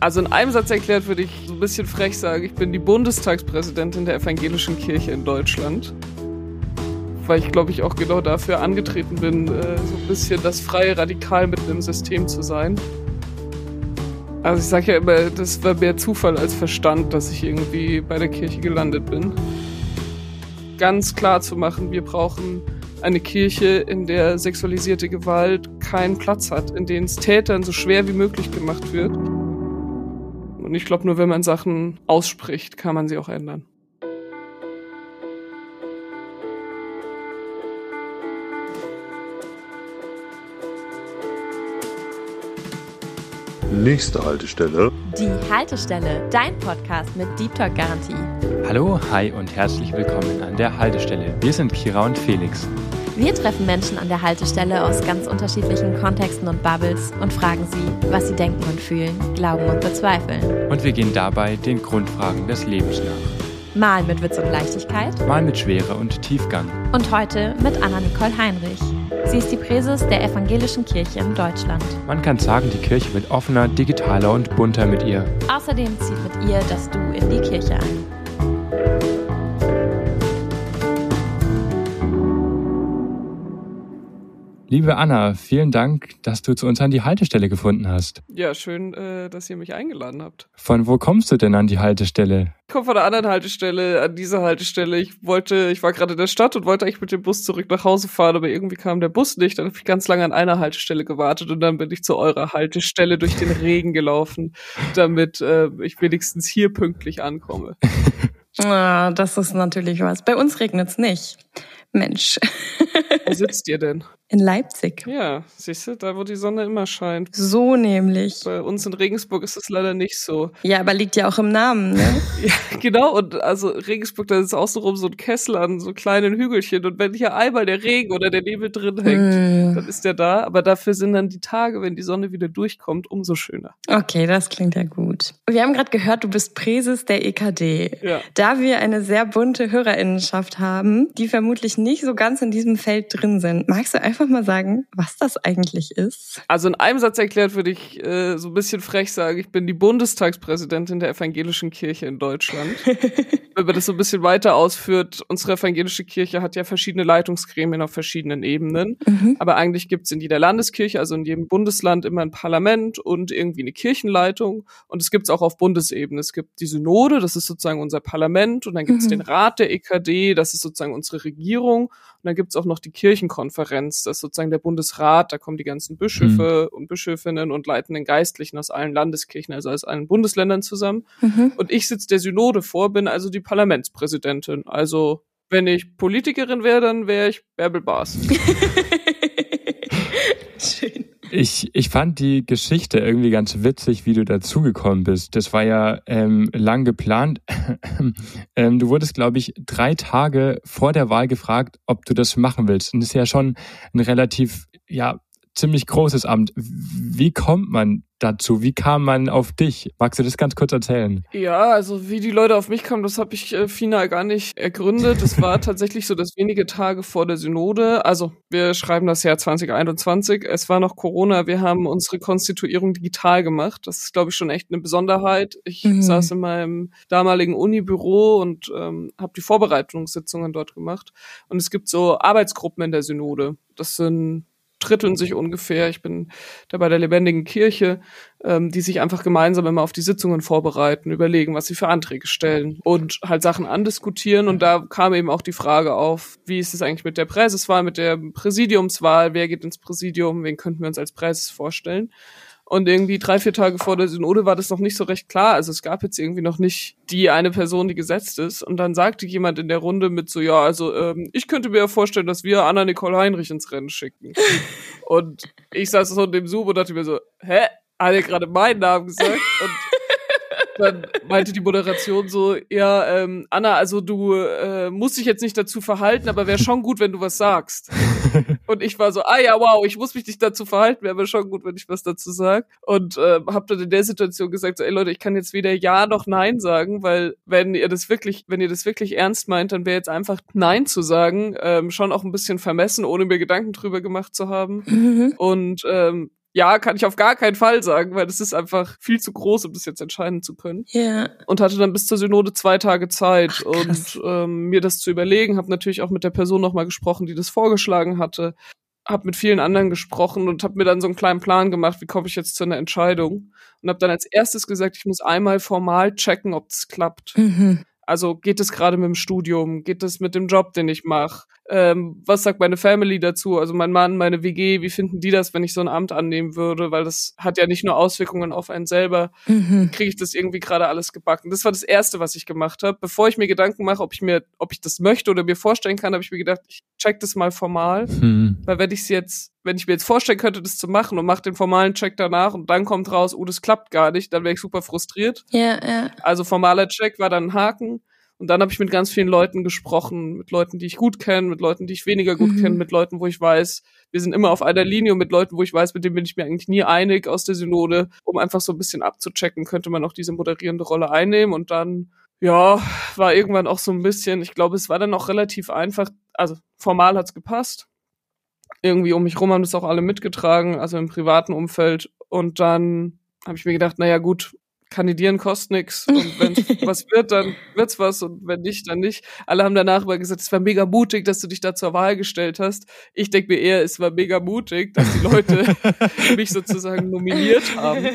Also in einem Satz erklärt würde ich so ein bisschen frech sagen, ich bin die Bundestagspräsidentin der evangelischen Kirche in Deutschland. Weil ich glaube ich auch genau dafür angetreten bin, äh, so ein bisschen das freie Radikal mitten im System zu sein. Also ich sage ja immer, das war mehr Zufall als Verstand, dass ich irgendwie bei der Kirche gelandet bin. Ganz klar zu machen, wir brauchen eine Kirche, in der sexualisierte Gewalt keinen Platz hat, in denen es Tätern so schwer wie möglich gemacht wird. Und ich glaube, nur wenn man Sachen ausspricht, kann man sie auch ändern. Nächste Haltestelle. Die Haltestelle, dein Podcast mit Deep Talk Garantie. Hallo, hi und herzlich willkommen an der Haltestelle. Wir sind Kira und Felix. Wir treffen Menschen an der Haltestelle aus ganz unterschiedlichen Kontexten und Bubbles und fragen sie, was sie denken und fühlen, glauben und bezweifeln. Und wir gehen dabei den Grundfragen des Lebens nach. Mal mit Witz und Leichtigkeit. Mal mit Schwere und Tiefgang. Und heute mit Anna-Nicole Heinrich. Sie ist die Präses der Evangelischen Kirche in Deutschland. Man kann sagen, die Kirche wird offener, digitaler und bunter mit ihr. Außerdem zieht mit ihr das Du in die Kirche ein. Liebe Anna, vielen Dank, dass du zu uns an die Haltestelle gefunden hast. Ja, schön, äh, dass ihr mich eingeladen habt. Von wo kommst du denn an die Haltestelle? Ich komme von der anderen Haltestelle an diese Haltestelle. Ich wollte, ich war gerade in der Stadt und wollte eigentlich mit dem Bus zurück nach Hause fahren, aber irgendwie kam der Bus nicht. Dann habe ich ganz lange an einer Haltestelle gewartet und dann bin ich zu eurer Haltestelle durch den Regen gelaufen, damit äh, ich wenigstens hier pünktlich ankomme. Ah, das ist natürlich was. Bei uns regnet's nicht. Mensch. Wo sitzt ihr denn? In Leipzig. Ja, siehst du, da wo die Sonne immer scheint. So nämlich. Bei uns in Regensburg ist es leider nicht so. Ja, aber liegt ja auch im Namen, ne? ja, genau. Und also Regensburg, da ist auch so rum so ein Kessel an so kleinen Hügelchen. Und wenn hier einmal der Regen oder der Nebel drin hängt, mm. dann ist der da. Aber dafür sind dann die Tage, wenn die Sonne wieder durchkommt, umso schöner. Okay, das klingt ja gut. Wir haben gerade gehört, du bist Präses der EKD. Ja. Da wir eine sehr bunte Hörerinnenschaft haben, die vermutlich nicht so ganz in diesem Feld drin sind, magst du einfach einfach mal sagen, was das eigentlich ist? Also in einem Satz erklärt würde ich äh, so ein bisschen frech sagen, ich bin die Bundestagspräsidentin der evangelischen Kirche in Deutschland. Wenn man das so ein bisschen weiter ausführt, unsere evangelische Kirche hat ja verschiedene Leitungsgremien auf verschiedenen Ebenen. Mhm. Aber eigentlich gibt es in jeder Landeskirche, also in jedem Bundesland immer ein Parlament und irgendwie eine Kirchenleitung. Und es gibt es auch auf Bundesebene. Es gibt die Synode, das ist sozusagen unser Parlament. Und dann gibt es mhm. den Rat der EKD, das ist sozusagen unsere Regierung. Und dann gibt es auch noch die Kirchenkonferenz, das ist sozusagen der Bundesrat, da kommen die ganzen Bischöfe mhm. und Bischöfinnen und leitenden Geistlichen aus allen Landeskirchen, also aus allen Bundesländern zusammen. Mhm. Und ich sitze der Synode vor, bin also die Parlamentspräsidentin. Also wenn ich Politikerin wäre, dann wäre ich Bärbel Baas. Ich, ich fand die Geschichte irgendwie ganz witzig, wie du dazugekommen bist. Das war ja ähm, lang geplant. ähm, du wurdest, glaube ich, drei Tage vor der Wahl gefragt, ob du das machen willst. Und das ist ja schon ein relativ, ja, ziemlich großes Amt. Wie kommt man dazu? Wie kam man auf dich? Magst du das ganz kurz erzählen? Ja, also wie die Leute auf mich kamen, das habe ich äh, final gar nicht ergründet. Es war tatsächlich so, dass wenige Tage vor der Synode, also wir schreiben das Jahr 2021, es war noch Corona, wir haben unsere Konstituierung digital gemacht. Das ist, glaube ich, schon echt eine Besonderheit. Ich mhm. saß in meinem damaligen Unibüro und ähm, habe die Vorbereitungssitzungen dort gemacht. Und es gibt so Arbeitsgruppen in der Synode. Das sind dritteln sich ungefähr. Ich bin da bei der lebendigen Kirche, ähm, die sich einfach gemeinsam immer auf die Sitzungen vorbereiten, überlegen, was sie für Anträge stellen und halt Sachen andiskutieren. Und da kam eben auch die Frage auf, wie ist es eigentlich mit der Präseswahl, mit der Präsidiumswahl, wer geht ins Präsidium, wen könnten wir uns als Präses vorstellen? Und irgendwie drei, vier Tage vor der Synode war das noch nicht so recht klar. Also es gab jetzt irgendwie noch nicht die eine Person, die gesetzt ist. Und dann sagte jemand in der Runde mit so, ja, also ähm, ich könnte mir ja vorstellen, dass wir Anna-Nicole Heinrich ins Rennen schicken. und ich saß so in dem Zoom und dachte mir so, hä? Hat er gerade meinen Namen gesagt? Und dann meinte die Moderation so, ja, ähm, Anna, also du äh, musst dich jetzt nicht dazu verhalten, aber wäre schon gut, wenn du was sagst. Und ich war so, ah ja, wow, ich muss mich nicht dazu verhalten, wäre aber schon gut, wenn ich was dazu sag. Und äh, habe dann in der Situation gesagt, so, ey Leute, ich kann jetzt weder Ja noch Nein sagen, weil wenn ihr das wirklich, wenn ihr das wirklich ernst meint, dann wäre jetzt einfach Nein zu sagen, ähm, schon auch ein bisschen vermessen, ohne mir Gedanken drüber gemacht zu haben. Mhm. Und ähm, ja, kann ich auf gar keinen Fall sagen, weil das ist einfach viel zu groß, um das jetzt entscheiden zu können. Ja. Yeah. Und hatte dann bis zur Synode zwei Tage Zeit Ach, und ähm, mir das zu überlegen. Habe natürlich auch mit der Person nochmal gesprochen, die das vorgeschlagen hatte. Habe mit vielen anderen gesprochen und habe mir dann so einen kleinen Plan gemacht, wie komme ich jetzt zu einer Entscheidung. Und habe dann als erstes gesagt, ich muss einmal formal checken, ob das klappt. Mhm. Also geht es gerade mit dem Studium? Geht es mit dem Job, den ich mache? Ähm, was sagt meine Family dazu? Also mein Mann, meine WG, wie finden die das, wenn ich so ein Amt annehmen würde? Weil das hat ja nicht nur Auswirkungen auf einen selber. Mhm. Kriege ich das irgendwie gerade alles gebacken? Das war das Erste, was ich gemacht habe. Bevor ich mir Gedanken mache, ob ich mir, ob ich das möchte oder mir vorstellen kann, habe ich mir gedacht, ich check das mal formal. Mhm. Weil wenn ich es jetzt, wenn ich mir jetzt vorstellen könnte, das zu machen und mache den formalen Check danach und dann kommt raus, oh, das klappt gar nicht, dann wäre ich super frustriert. Ja, ja. Also formaler Check war dann ein Haken. Und dann habe ich mit ganz vielen Leuten gesprochen, mit Leuten, die ich gut kenne, mit Leuten, die ich weniger gut mhm. kenne, mit Leuten, wo ich weiß, wir sind immer auf einer Linie und mit Leuten, wo ich weiß, mit denen bin ich mir eigentlich nie einig aus der Synode, um einfach so ein bisschen abzuchecken, könnte man auch diese moderierende Rolle einnehmen und dann ja, war irgendwann auch so ein bisschen, ich glaube, es war dann auch relativ einfach, also formal hat's gepasst. Irgendwie um mich rum haben das auch alle mitgetragen, also im privaten Umfeld. Und dann habe ich mir gedacht, naja gut, kandidieren kostet nix und wenn was wird, dann wird's was und wenn nicht, dann nicht. Alle haben danach immer gesagt, es war mega mutig, dass du dich da zur Wahl gestellt hast. Ich denke mir eher, es war mega mutig, dass die Leute mich sozusagen nominiert haben.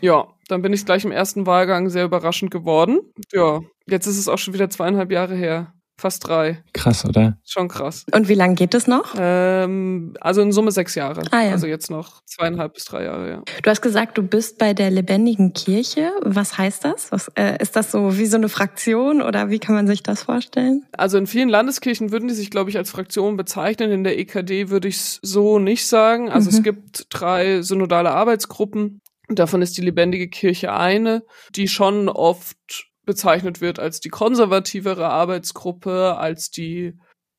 Ja, dann bin ich gleich im ersten Wahlgang sehr überraschend geworden. Ja, jetzt ist es auch schon wieder zweieinhalb Jahre her. Fast drei. Krass, oder? Schon krass. Und wie lange geht es noch? Ähm, also in Summe sechs Jahre. Ah, ja. Also jetzt noch zweieinhalb bis drei Jahre, ja. Du hast gesagt, du bist bei der lebendigen Kirche. Was heißt das? Was, äh, ist das so wie so eine Fraktion oder wie kann man sich das vorstellen? Also in vielen Landeskirchen würden die sich, glaube ich, als Fraktion bezeichnen. In der EKD würde ich es so nicht sagen. Also mhm. es gibt drei synodale Arbeitsgruppen. Davon ist die lebendige Kirche eine, die schon oft bezeichnet wird als die konservativere Arbeitsgruppe, als die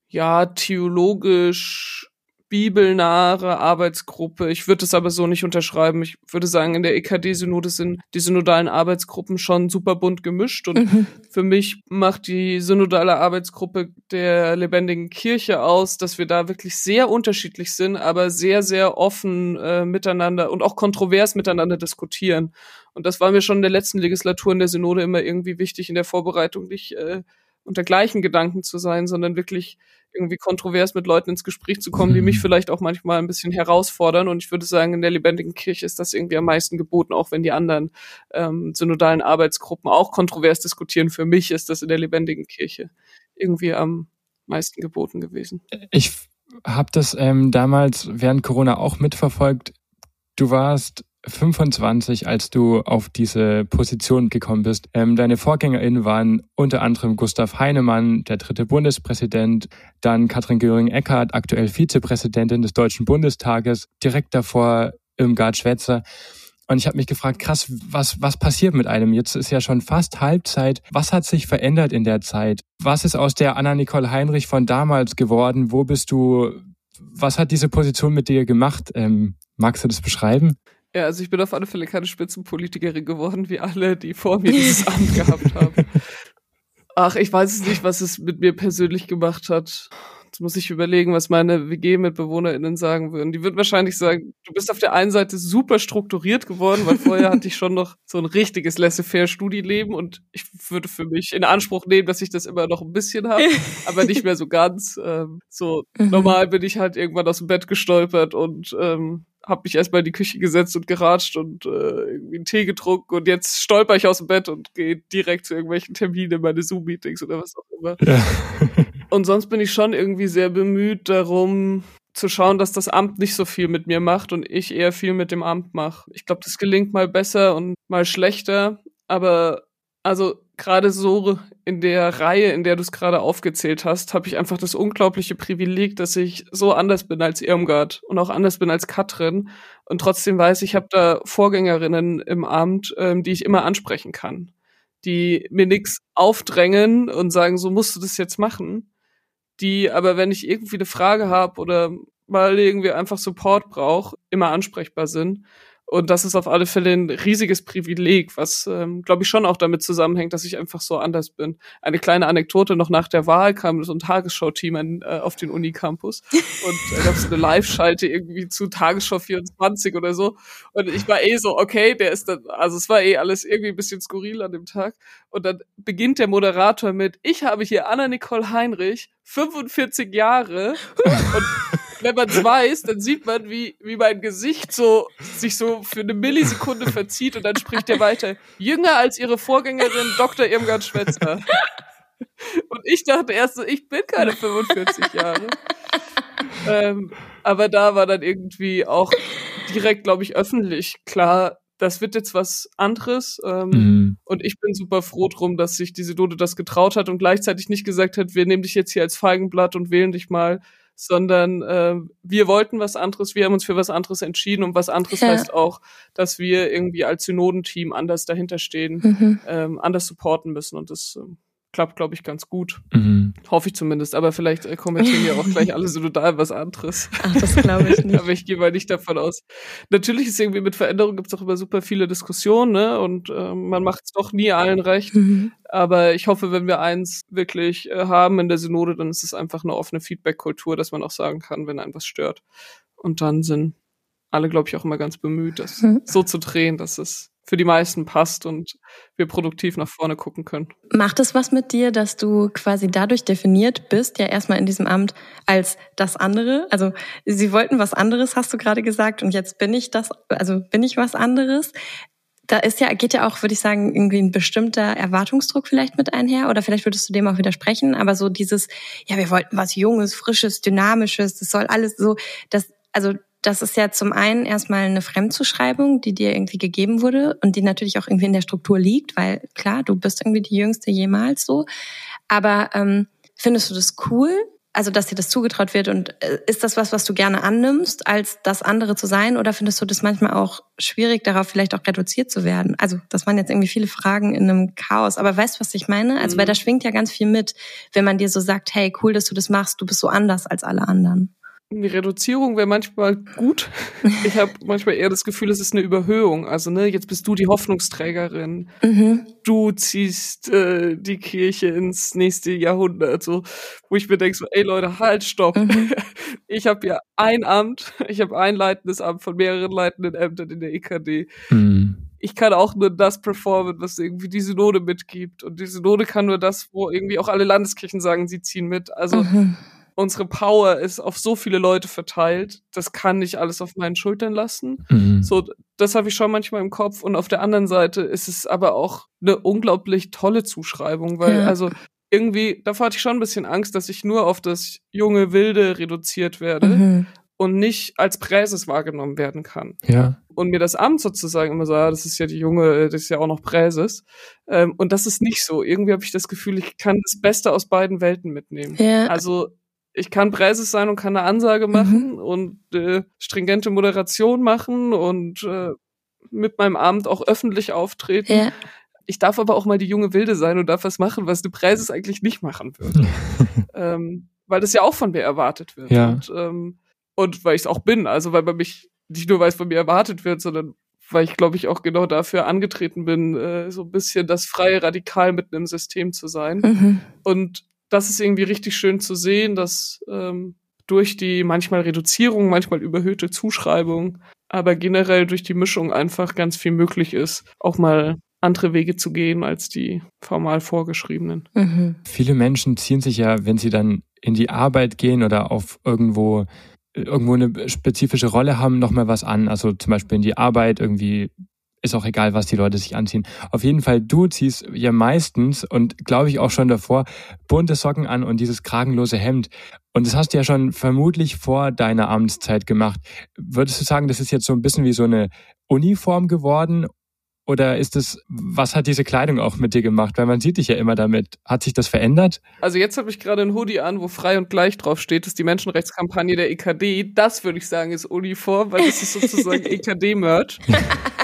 ja theologisch bibelnahe Arbeitsgruppe. Ich würde es aber so nicht unterschreiben. Ich würde sagen, in der EKD-Synode sind die synodalen Arbeitsgruppen schon super bunt gemischt. Und mhm. für mich macht die synodale Arbeitsgruppe der lebendigen Kirche aus, dass wir da wirklich sehr unterschiedlich sind, aber sehr, sehr offen äh, miteinander und auch kontrovers miteinander diskutieren. Und das war mir schon in der letzten Legislatur in der Synode immer irgendwie wichtig in der Vorbereitung, nicht äh, unter gleichen Gedanken zu sein, sondern wirklich irgendwie kontrovers mit Leuten ins Gespräch zu kommen, die mich mhm. vielleicht auch manchmal ein bisschen herausfordern. Und ich würde sagen, in der lebendigen Kirche ist das irgendwie am meisten geboten, auch wenn die anderen ähm, synodalen Arbeitsgruppen auch kontrovers diskutieren. Für mich ist das in der lebendigen Kirche irgendwie am meisten geboten gewesen. Ich habe das ähm, damals während Corona auch mitverfolgt. Du warst 25, als du auf diese Position gekommen bist. Ähm, deine VorgängerInnen waren unter anderem Gustav Heinemann, der dritte Bundespräsident, dann Katrin Göring-Eckardt, aktuell Vizepräsidentin des Deutschen Bundestages, direkt davor Irmgard Schwetzer. Und ich habe mich gefragt, krass, was, was passiert mit einem? Jetzt ist ja schon fast Halbzeit. Was hat sich verändert in der Zeit? Was ist aus der Anna-Nicole Heinrich von damals geworden? Wo bist du? Was hat diese Position mit dir gemacht? Ähm, magst du das beschreiben? Ja, also ich bin auf alle Fälle keine Spitzenpolitikerin geworden, wie alle, die vor mir dieses Amt gehabt haben. Ach, ich weiß es nicht, was es mit mir persönlich gemacht hat. Jetzt muss ich überlegen, was meine WG-MitbewohnerInnen sagen würden. Die würden wahrscheinlich sagen, du bist auf der einen Seite super strukturiert geworden, weil vorher hatte ich schon noch so ein richtiges Laissez-faire-Studieleben und ich würde für mich in Anspruch nehmen, dass ich das immer noch ein bisschen habe, aber nicht mehr so ganz. Ähm, so mhm. normal bin ich halt irgendwann aus dem Bett gestolpert und ähm, habe mich erstmal in die Küche gesetzt und geratscht und äh, irgendwie einen Tee getrunken und jetzt stolper ich aus dem Bett und gehe direkt zu irgendwelchen Terminen, meine Zoom-Meetings oder was auch immer. Ja. und sonst bin ich schon irgendwie sehr bemüht darum, zu schauen, dass das Amt nicht so viel mit mir macht und ich eher viel mit dem Amt mache. Ich glaube, das gelingt mal besser und mal schlechter, aber also gerade so in der Reihe, in der du es gerade aufgezählt hast, habe ich einfach das unglaubliche Privileg, dass ich so anders bin als Irmgard und auch anders bin als Katrin. Und trotzdem weiß, ich habe da Vorgängerinnen im Amt, ähm, die ich immer ansprechen kann, die mir nichts aufdrängen und sagen, so musst du das jetzt machen, die aber, wenn ich irgendwie eine Frage habe oder mal irgendwie einfach Support brauche, immer ansprechbar sind Und das ist auf alle Fälle ein riesiges Privileg, was, ähm, glaube ich, schon auch damit zusammenhängt, dass ich einfach so anders bin. Eine kleine Anekdote, noch nach der Wahl kam so ein Tagesschau-Team äh, auf den Unicampus und da gab es eine Live-Schalte irgendwie zu Tagesschau 24 oder so. Und ich war eh so, okay, der ist dann, also es war eh alles irgendwie ein bisschen skurril an dem Tag. Und dann beginnt der Moderator mit, ich habe hier Anna-Nicole Heinrich, 45 Jahre und wenn man es weiß, dann sieht man, wie, wie mein Gesicht so sich so für eine Millisekunde verzieht und dann spricht er weiter. Jünger als ihre Vorgängerin Dr. Irmgard Schwetzner. Und ich dachte erst so, ich bin keine 45 Jahre. ähm, aber da war dann irgendwie auch direkt, glaube ich, öffentlich klar, das wird jetzt was anderes. Ähm, mhm. Und ich bin super froh drum, dass sich diese Dode das getraut hat und gleichzeitig nicht gesagt hat, wir nehmen dich jetzt hier als Feigenblatt und wählen dich mal, sondern äh, wir wollten was anderes, wir haben uns für was anderes entschieden und was anderes ja. heißt auch, dass wir irgendwie als Synodenteam anders dahinter stehen, mhm. ähm, anders supporten müssen und das ähm, klappt, glaube ich, ganz gut. Mhm. Hoffe ich zumindest. Aber vielleicht äh, kommentieren ja auch gleich alle synodal was anderes. Ach, das glaube ich nicht. Aber ich gehe mal nicht davon aus. Natürlich ist irgendwie mit Veränderung gibt es auch immer super viele Diskussionen, ne? Und äh, man macht es doch nie allen recht. Mhm. Aber ich hoffe, wenn wir eins wirklich äh, haben in der Synode, dann ist es einfach eine offene Feedback-Kultur, dass man auch sagen kann, wenn einem was stört. Und dann sind alle, glaube ich, auch immer ganz bemüht, das mhm. so zu drehen, dass es für die meisten passt und wir produktiv nach vorne gucken können. Macht es was mit dir, dass du quasi dadurch definiert bist, ja erstmal in diesem Amt als das andere? Also sie wollten was anderes, hast du gerade gesagt, und jetzt bin ich das, also bin ich was anderes. Da ist ja, geht ja auch, würde ich sagen, irgendwie ein bestimmter Erwartungsdruck vielleicht mit einher, oder vielleicht würdest du dem auch widersprechen, aber so dieses, ja, wir wollten was Junges, Frisches, Dynamisches, das soll alles so, das, also das ist ja zum einen erstmal eine Fremdzuschreibung, die dir irgendwie gegeben wurde und die natürlich auch irgendwie in der Struktur liegt, weil klar, du bist irgendwie die Jüngste jemals so. Aber ähm, findest du das cool? Also, dass dir das zugetraut wird und äh, ist das was, was du gerne annimmst, als das andere zu sein? Oder findest du das manchmal auch schwierig, darauf vielleicht auch reduziert zu werden? Also, das waren jetzt irgendwie viele Fragen in einem Chaos. Aber weißt du, was ich meine? Also, mhm. weil da schwingt ja ganz viel mit, wenn man dir so sagt, hey, cool, dass du das machst, du bist so anders als alle anderen. Die Reduzierung wäre manchmal gut. Ich habe manchmal eher das Gefühl, es ist eine Überhöhung. Also, ne, jetzt bist du die Hoffnungsträgerin. Mhm. Du ziehst äh, die Kirche ins nächste Jahrhundert. So, wo ich mir denke, so, ey Leute, halt, stopp. Mhm. Ich habe ja ein Amt, ich habe ein leitendes Amt von mehreren leitenden Ämtern in der EKD. Mhm. Ich kann auch nur das performen, was irgendwie die Synode mitgibt. Und die Synode kann nur das, wo irgendwie auch alle Landeskirchen sagen, sie ziehen mit. Also mhm unsere Power ist auf so viele Leute verteilt, das kann nicht alles auf meinen Schultern lassen. Mhm. So, das habe ich schon manchmal im Kopf. Und auf der anderen Seite ist es aber auch eine unglaublich tolle Zuschreibung, weil ja. also irgendwie, davor hatte ich schon ein bisschen Angst, dass ich nur auf das junge Wilde reduziert werde mhm. und nicht als Präses wahrgenommen werden kann. Ja. Und mir das Amt sozusagen immer so, ja, das ist ja die junge, das ist ja auch noch Präses. Ähm, und das ist nicht so. Irgendwie habe ich das Gefühl, ich kann das Beste aus beiden Welten mitnehmen. Ja. Also ich kann Preises sein und kann eine Ansage mhm. machen mhm. und äh, stringente Moderation machen und äh, mit meinem Abend auch öffentlich auftreten. Ja. Ich darf aber auch mal die junge Wilde sein und darf was machen, was eine Preises eigentlich nicht machen würde. ähm, weil das ja auch von mir erwartet wird. Ja. Und, ähm, und weil ich es auch bin, also weil man mich nicht nur weiß, von mir erwartet wird, sondern weil ich, glaube ich, auch genau dafür angetreten bin, äh, so ein bisschen das freie Radikal mitten im System zu sein. Mhm. Und das ist irgendwie richtig schön zu sehen, dass ähm, durch die manchmal Reduzierung, manchmal überhöhte Zuschreibung, aber generell durch die Mischung einfach ganz viel möglich ist, auch mal andere Wege zu gehen als die formal vorgeschriebenen. Mhm. Viele Menschen ziehen sich ja, wenn sie dann in die Arbeit gehen oder auf irgendwo irgendwo eine spezifische Rolle haben, nochmal was an. Also zum Beispiel in die Arbeit irgendwie ist auch egal, was die Leute sich anziehen. Auf jeden Fall, du ziehst ja meistens und glaube ich auch schon davor bunte Socken an und dieses kragenlose Hemd. Und das hast du ja schon vermutlich vor deiner Amtszeit gemacht. Würdest du sagen, das ist jetzt so ein bisschen wie so eine Uniform geworden oder ist es, was hat diese Kleidung auch mit dir gemacht? Weil man sieht dich ja immer damit. Hat sich das verändert? Also jetzt habe ich gerade ein Hoodie an, wo frei und gleich drauf steht, das ist die Menschenrechtskampagne der EKD. Das würde ich sagen ist Uniform, weil das ist sozusagen EKD-Merch.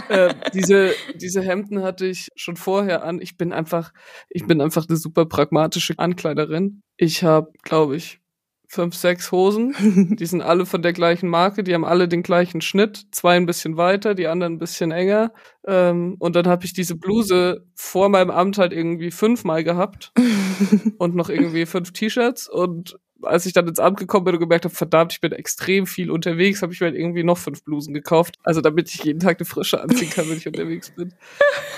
äh, diese, diese Hemden hatte ich schon vorher an. Ich bin einfach, ich bin einfach eine super pragmatische Ankleiderin. Ich habe, glaube ich, fünf, sechs Hosen. Die sind alle von der gleichen Marke, die haben alle den gleichen Schnitt, zwei ein bisschen weiter, die anderen ein bisschen enger. Ähm, und dann habe ich diese Bluse vor meinem Amt halt irgendwie fünfmal gehabt und noch irgendwie fünf T-Shirts. Und als ich dann ins Amt gekommen bin und gemerkt habe, verdammt, ich bin extrem viel unterwegs, habe ich mir halt irgendwie noch fünf Blusen gekauft. Also damit ich jeden Tag eine frische anziehen kann, wenn ich unterwegs bin.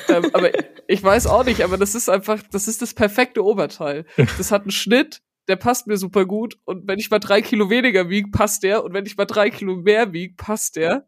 ähm, aber ich weiß auch nicht, aber das ist einfach, das ist das perfekte Oberteil. Das hat einen Schnitt, der passt mir super gut. Und wenn ich mal drei Kilo weniger wiege, passt der. Und wenn ich mal drei Kilo mehr wiege, passt der.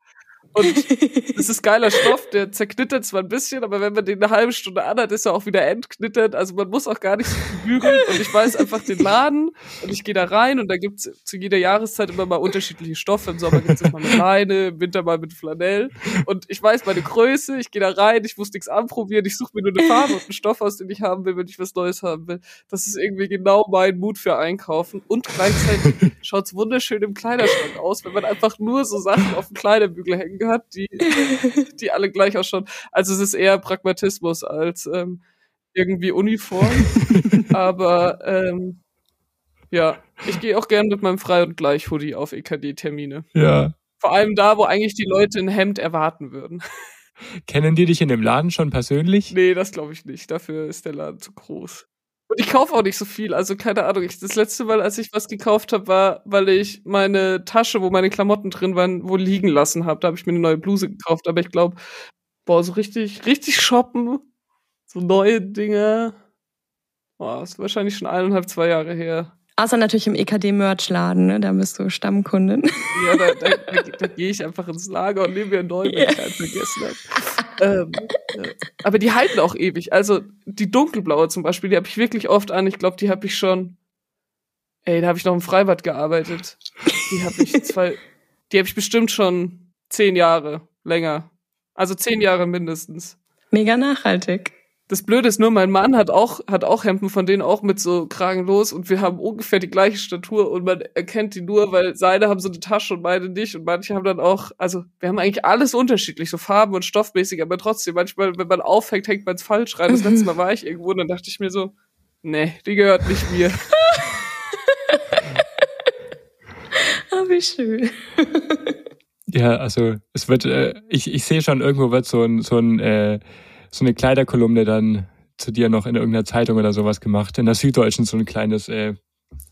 Und es ist geiler Stoff, der zerknittert zwar ein bisschen, aber wenn man den eine halbe Stunde anhat, ist er auch wieder entknittert. Also man muss auch gar nicht so bügeln. Und ich weiß einfach den Laden und ich gehe da rein und da gibt's zu jeder Jahreszeit immer mal unterschiedliche Stoffe. Im Sommer gibt's mal mit Leine, im Winter mal mit Flanell. Und ich weiß meine Größe, ich gehe da rein, ich muss nichts anprobieren, ich suche mir nur eine Farbe und einen Stoff aus, den ich haben will, wenn ich was Neues haben will. Das ist irgendwie genau mein Mut für Einkaufen. Und gleichzeitig schaut's wunderschön im Kleiderschrank aus, wenn man einfach nur so Sachen auf dem Kleiderbügel hängen hat, die, die alle gleich ausschauen. Also es ist eher Pragmatismus als ähm, irgendwie Uniform. Aber ähm, ja, ich gehe auch gern mit meinem Frei- und Gleich-Hoodie auf EKD-Termine. Ja. Vor allem da, wo eigentlich die Leute ein Hemd erwarten würden. Kennen die dich in dem Laden schon persönlich? Nee, das glaube ich nicht. Dafür ist der Laden zu groß. Und ich kaufe auch nicht so viel. Also keine Ahnung. Ich, das letzte Mal, als ich was gekauft habe, war, weil ich meine Tasche, wo meine Klamotten drin waren, wohl liegen lassen habe. Da habe ich mir eine neue Bluse gekauft. Aber ich glaube, boah, so richtig, richtig shoppen, so neue Dinge, boah, ist wahrscheinlich schon eineinhalb, zwei Jahre her. Außer natürlich im EKD-Merch-Laden, ne? da bist du Stammkundin. Ja, da, da, da, da gehe ich einfach ins Lager und nehme mir einen neuen, wenn ich einen vergessen habe. Ähm, äh, aber die halten auch ewig. Also die dunkelblaue zum Beispiel, die habe ich wirklich oft an. Ich glaube, die habe ich schon. Ey, da habe ich noch im Freibad gearbeitet. Die habe ich zwei. Die habe ich bestimmt schon zehn Jahre länger. Also zehn Jahre mindestens. Mega nachhaltig. Das Blöde ist nur, mein Mann hat auch, hat auch Hemden von denen auch mit so Kragen los und wir haben ungefähr die gleiche Statur und man erkennt die nur, weil seine haben so eine Tasche und meine nicht und manche haben dann auch, also wir haben eigentlich alles unterschiedlich, so Farben und stoffmäßig, aber trotzdem, manchmal, wenn man aufhängt, hängt man es falsch rein. Das letzte Mal war ich irgendwo und dann dachte ich mir so, nee, die gehört nicht mir. oh, wie schön. Ja, also es wird, äh, ich, ich sehe schon, irgendwo wird so ein, so ein äh, so eine Kleiderkolumne dann zu dir noch in irgendeiner Zeitung oder sowas gemacht. In der Süddeutschen so ein kleines, äh,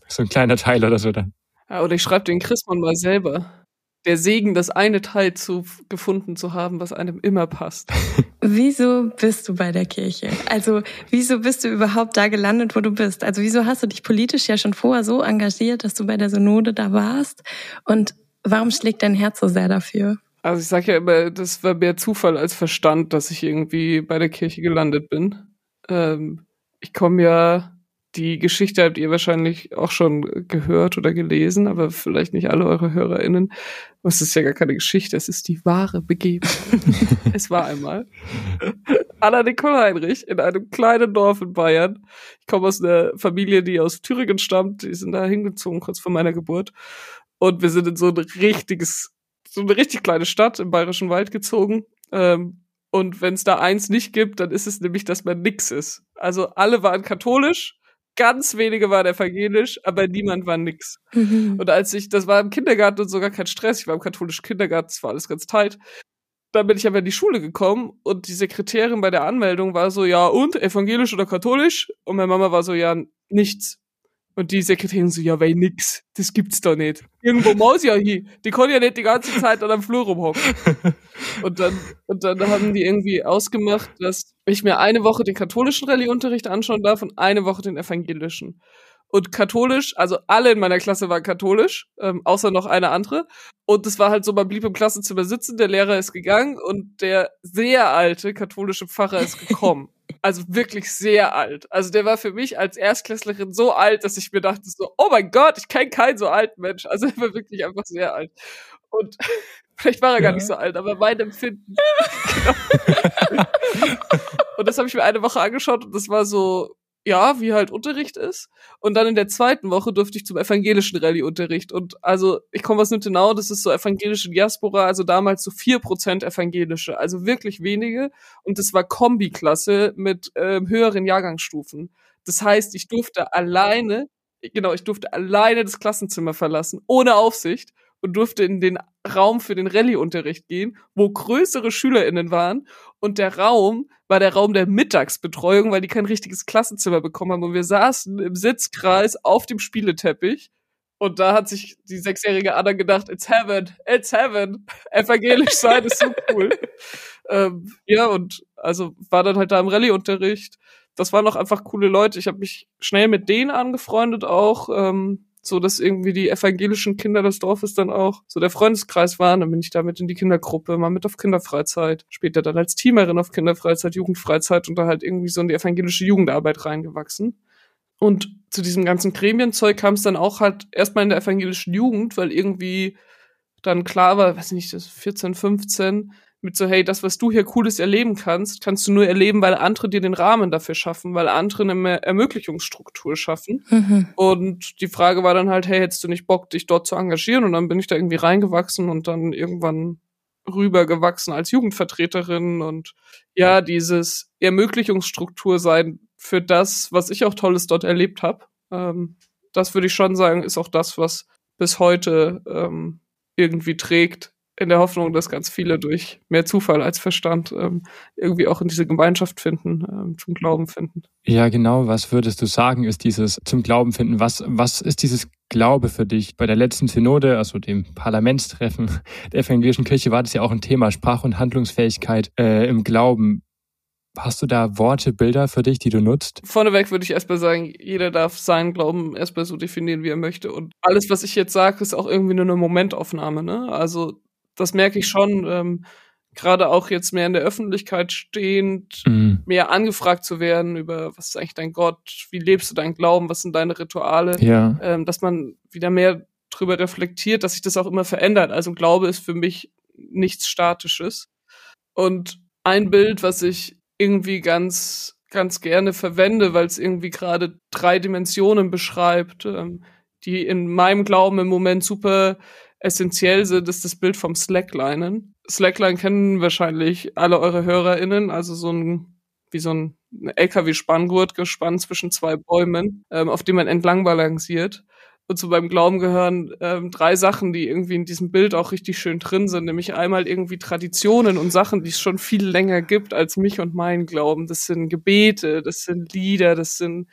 so ein kleiner Teil oder so dann. Ja, oder ich schreibe den Christmann mal selber. Der Segen, das eine Teil zu gefunden zu haben, was einem immer passt. Wieso bist du bei der Kirche? Also, wieso bist du überhaupt da gelandet, wo du bist? Also, wieso hast du dich politisch ja schon vorher so engagiert, dass du bei der Synode da warst? Und warum schlägt dein Herz so sehr dafür? Also ich sage ja immer, das war mehr Zufall als Verstand, dass ich irgendwie bei der Kirche gelandet bin. Ähm, ich komme ja, die Geschichte habt ihr wahrscheinlich auch schon gehört oder gelesen, aber vielleicht nicht alle eure HörerInnen. Es ist ja gar keine Geschichte, es ist die wahre Begebenheit. es war einmal Anna Nicole Heinrich in einem kleinen Dorf in Bayern. Ich komme aus einer Familie, die aus Thüringen stammt. Die sind da hingezogen kurz vor meiner Geburt. Und wir sind in so ein richtiges so eine richtig kleine Stadt im Bayerischen Wald gezogen. Ähm, und wenn es da eins nicht gibt, dann ist es nämlich, dass man nix ist. Also alle waren katholisch, ganz wenige waren evangelisch, aber niemand war nix. Mhm. Und als ich, das war im Kindergarten und sogar kein Stress, ich war im katholischen Kindergarten, das war alles ganz tight. Dann bin ich aber in die Schule gekommen und die Sekretärin bei der Anmeldung war so, ja, und evangelisch oder katholisch? Und meine Mama war so, ja, nichts. Und die Sekretärin so, ja, weil nix, das gibt's doch nicht. Irgendwo muss ja hier. Die konnte ja nicht die ganze Zeit an am Flur rumhocken. Und dann, und dann haben die irgendwie ausgemacht, dass ich mir eine Woche den katholischen Rallyeunterricht anschauen darf und eine Woche den evangelischen. Und katholisch, also alle in meiner Klasse waren katholisch, ähm, außer noch eine andere. Und es war halt so, man blieb im Klassenzimmer sitzen, der Lehrer ist gegangen und der sehr alte katholische Pfarrer ist gekommen. Also wirklich sehr alt. Also der war für mich als Erstklässlerin so alt, dass ich mir dachte so, oh mein Gott, ich kenne keinen so alten Mensch. Also er war wirklich einfach sehr alt. Und vielleicht war er ja. gar nicht so alt, aber mein Empfinden. genau. und das habe ich mir eine Woche angeschaut und das war so, ja, wie halt Unterricht ist. Und dann in der zweiten Woche durfte ich zum evangelischen Rallye-Unterricht. Und also, ich komme aus Nüttenau, das ist so evangelische Diaspora, also damals so vier Prozent evangelische, also wirklich wenige. Und das war Kombiklasse mit ähm, höheren Jahrgangsstufen. Das heißt, ich durfte alleine, genau, ich durfte alleine das Klassenzimmer verlassen, ohne Aufsicht und durfte in den Raum für den Rallye-Unterricht gehen, wo größere SchülerInnen waren. Und der Raum war der Raum der Mittagsbetreuung, weil die kein richtiges Klassenzimmer bekommen haben. Und wir saßen im Sitzkreis auf dem Spieleteppich. Und da hat sich die sechsjährige Anna gedacht, it's heaven, it's heaven. Evangelisch sein ist so cool. ähm, ja, und also war dann halt da im Rallye-Unterricht. Das waren auch einfach coole Leute. Ich habe mich schnell mit denen angefreundet auch. Ähm, so dass irgendwie die evangelischen Kinder des Dorfes dann auch so der Freundeskreis waren. Dann bin ich damit in die Kindergruppe, mal mit auf Kinderfreizeit, später dann als Teamerin auf Kinderfreizeit, Jugendfreizeit und da halt irgendwie so in die evangelische Jugendarbeit reingewachsen. Und zu diesem ganzen Gremienzeug kam es dann auch halt erstmal in der evangelischen Jugend, weil irgendwie dann klar war, weiß nicht, das 14, 15, mit so, hey, das, was du hier Cooles erleben kannst, kannst du nur erleben, weil andere dir den Rahmen dafür schaffen, weil andere eine Ermöglichungsstruktur schaffen. Mhm. Und die Frage war dann halt, hey, hättest du nicht Bock, dich dort zu engagieren? Und dann bin ich da irgendwie reingewachsen und dann irgendwann rübergewachsen als Jugendvertreterin und ja, dieses Ermöglichungsstruktur sein für das, was ich auch Tolles dort erlebt habe. Ähm, das würde ich schon sagen, ist auch das, was bis heute ähm, irgendwie trägt in der Hoffnung, dass ganz viele durch mehr Zufall als Verstand ähm, irgendwie auch in diese Gemeinschaft finden, ähm, zum Glauben finden. Ja, genau. Was würdest du sagen, ist dieses zum Glauben finden? Was, was ist dieses Glaube für dich? Bei der letzten Synode, also dem Parlamentstreffen der evangelischen Kirche, war das ja auch ein Thema, Sprach- und Handlungsfähigkeit äh, im Glauben. Hast du da Worte, Bilder für dich, die du nutzt? Vorneweg würde ich erstmal sagen, jeder darf seinen Glauben erstmal so definieren, wie er möchte. Und alles, was ich jetzt sage, ist auch irgendwie nur eine Momentaufnahme. Ne? Also das merke ich schon, ähm, gerade auch jetzt mehr in der Öffentlichkeit stehend, mhm. mehr angefragt zu werden über, was ist eigentlich dein Gott, wie lebst du deinen Glauben, was sind deine Rituale, ja. ähm, dass man wieder mehr drüber reflektiert, dass sich das auch immer verändert. Also Glaube ist für mich nichts Statisches. Und ein Bild, was ich irgendwie ganz, ganz gerne verwende, weil es irgendwie gerade drei Dimensionen beschreibt, ähm, die in meinem Glauben im Moment super essentiell sind, ist das Bild vom Slacklinen. Slackline kennen wahrscheinlich alle eure HörerInnen, also so ein, wie so ein LKW-Spanngurt gespannt zwischen zwei Bäumen, ähm, auf dem man entlang balanciert. Und zu meinem Glauben gehören ähm, drei Sachen, die irgendwie in diesem Bild auch richtig schön drin sind, nämlich einmal irgendwie Traditionen und Sachen, die es schon viel länger gibt als mich und mein Glauben. Das sind Gebete, das sind Lieder, das sind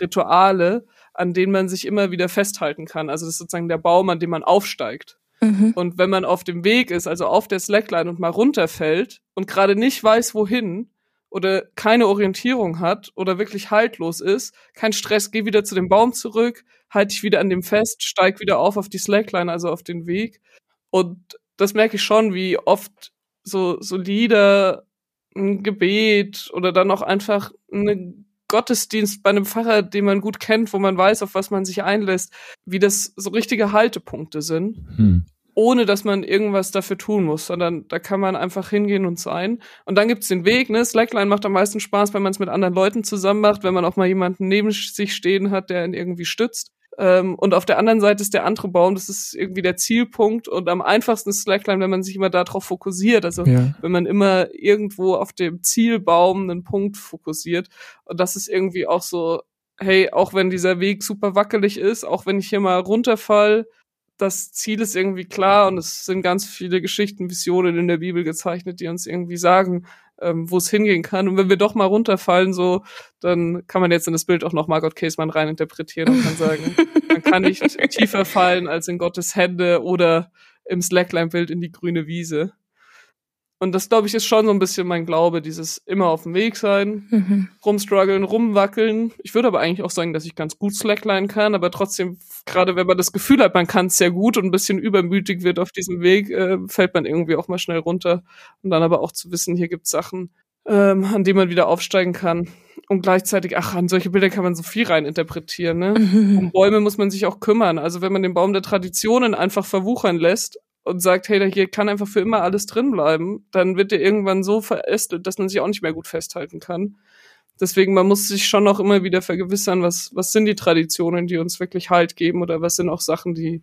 Rituale an denen man sich immer wieder festhalten kann. Also das ist sozusagen der Baum, an dem man aufsteigt. Mhm. Und wenn man auf dem Weg ist, also auf der Slackline und mal runterfällt und gerade nicht weiß, wohin oder keine Orientierung hat oder wirklich haltlos ist, kein Stress, geh wieder zu dem Baum zurück, halt dich wieder an dem fest, steig wieder auf auf die Slackline, also auf den Weg. Und das merke ich schon, wie oft so, so Lieder, ein Gebet oder dann auch einfach eine Gottesdienst bei einem Pfarrer, den man gut kennt, wo man weiß, auf was man sich einlässt, wie das so richtige Haltepunkte sind. Hm. Ohne dass man irgendwas dafür tun muss, sondern da kann man einfach hingehen und sein. Und dann gibt's den Weg, ne? Slackline macht am meisten Spaß, wenn man es mit anderen Leuten zusammen macht, wenn man auch mal jemanden neben sich stehen hat, der ihn irgendwie stützt. Ähm, und auf der anderen Seite ist der andere Baum, das ist irgendwie der Zielpunkt und am einfachsten ist Slackline, wenn man sich immer darauf fokussiert. Also ja. wenn man immer irgendwo auf dem Zielbaum einen Punkt fokussiert. Und das ist irgendwie auch so, hey, auch wenn dieser Weg super wackelig ist, auch wenn ich hier mal runterfall, das Ziel ist irgendwie klar und es sind ganz viele Geschichten, Visionen in der Bibel gezeichnet, die uns irgendwie sagen, ähm, wo es hingehen kann. Und wenn wir doch mal runterfallen, so, dann kann man jetzt in das Bild auch noch Margot Casemann reininterpretieren und kann sagen, man kann nicht tiefer fallen als in Gottes Hände oder im Slackline-Bild in die grüne Wiese. Und das, glaube ich, ist schon so ein bisschen mein Glaube, dieses immer auf dem Weg sein, mhm. rumstruggeln, rumwackeln. Ich würde aber eigentlich auch sagen, dass ich ganz gut Slackline kann, aber trotzdem, gerade wenn man das Gefühl hat, man kann es sehr gut und ein bisschen übermütig wird auf diesem Weg, äh, fällt man irgendwie auch mal schnell runter. Und dann aber auch zu wissen, hier gibt es Sachen, ähm, an denen man wieder aufsteigen kann. Und gleichzeitig, ach, an solche Bilder kann man so viel rein interpretieren. Ne? Mhm. Um Bäume muss man sich auch kümmern. Also wenn man den Baum der Traditionen einfach verwuchern lässt und sagt, hey, hier kann einfach für immer alles drin bleiben, dann wird der irgendwann so verästelt, dass man sich auch nicht mehr gut festhalten kann. Deswegen, man muss sich schon noch immer wieder vergewissern, was, was sind die Traditionen, die uns wirklich Halt geben oder was sind auch Sachen, die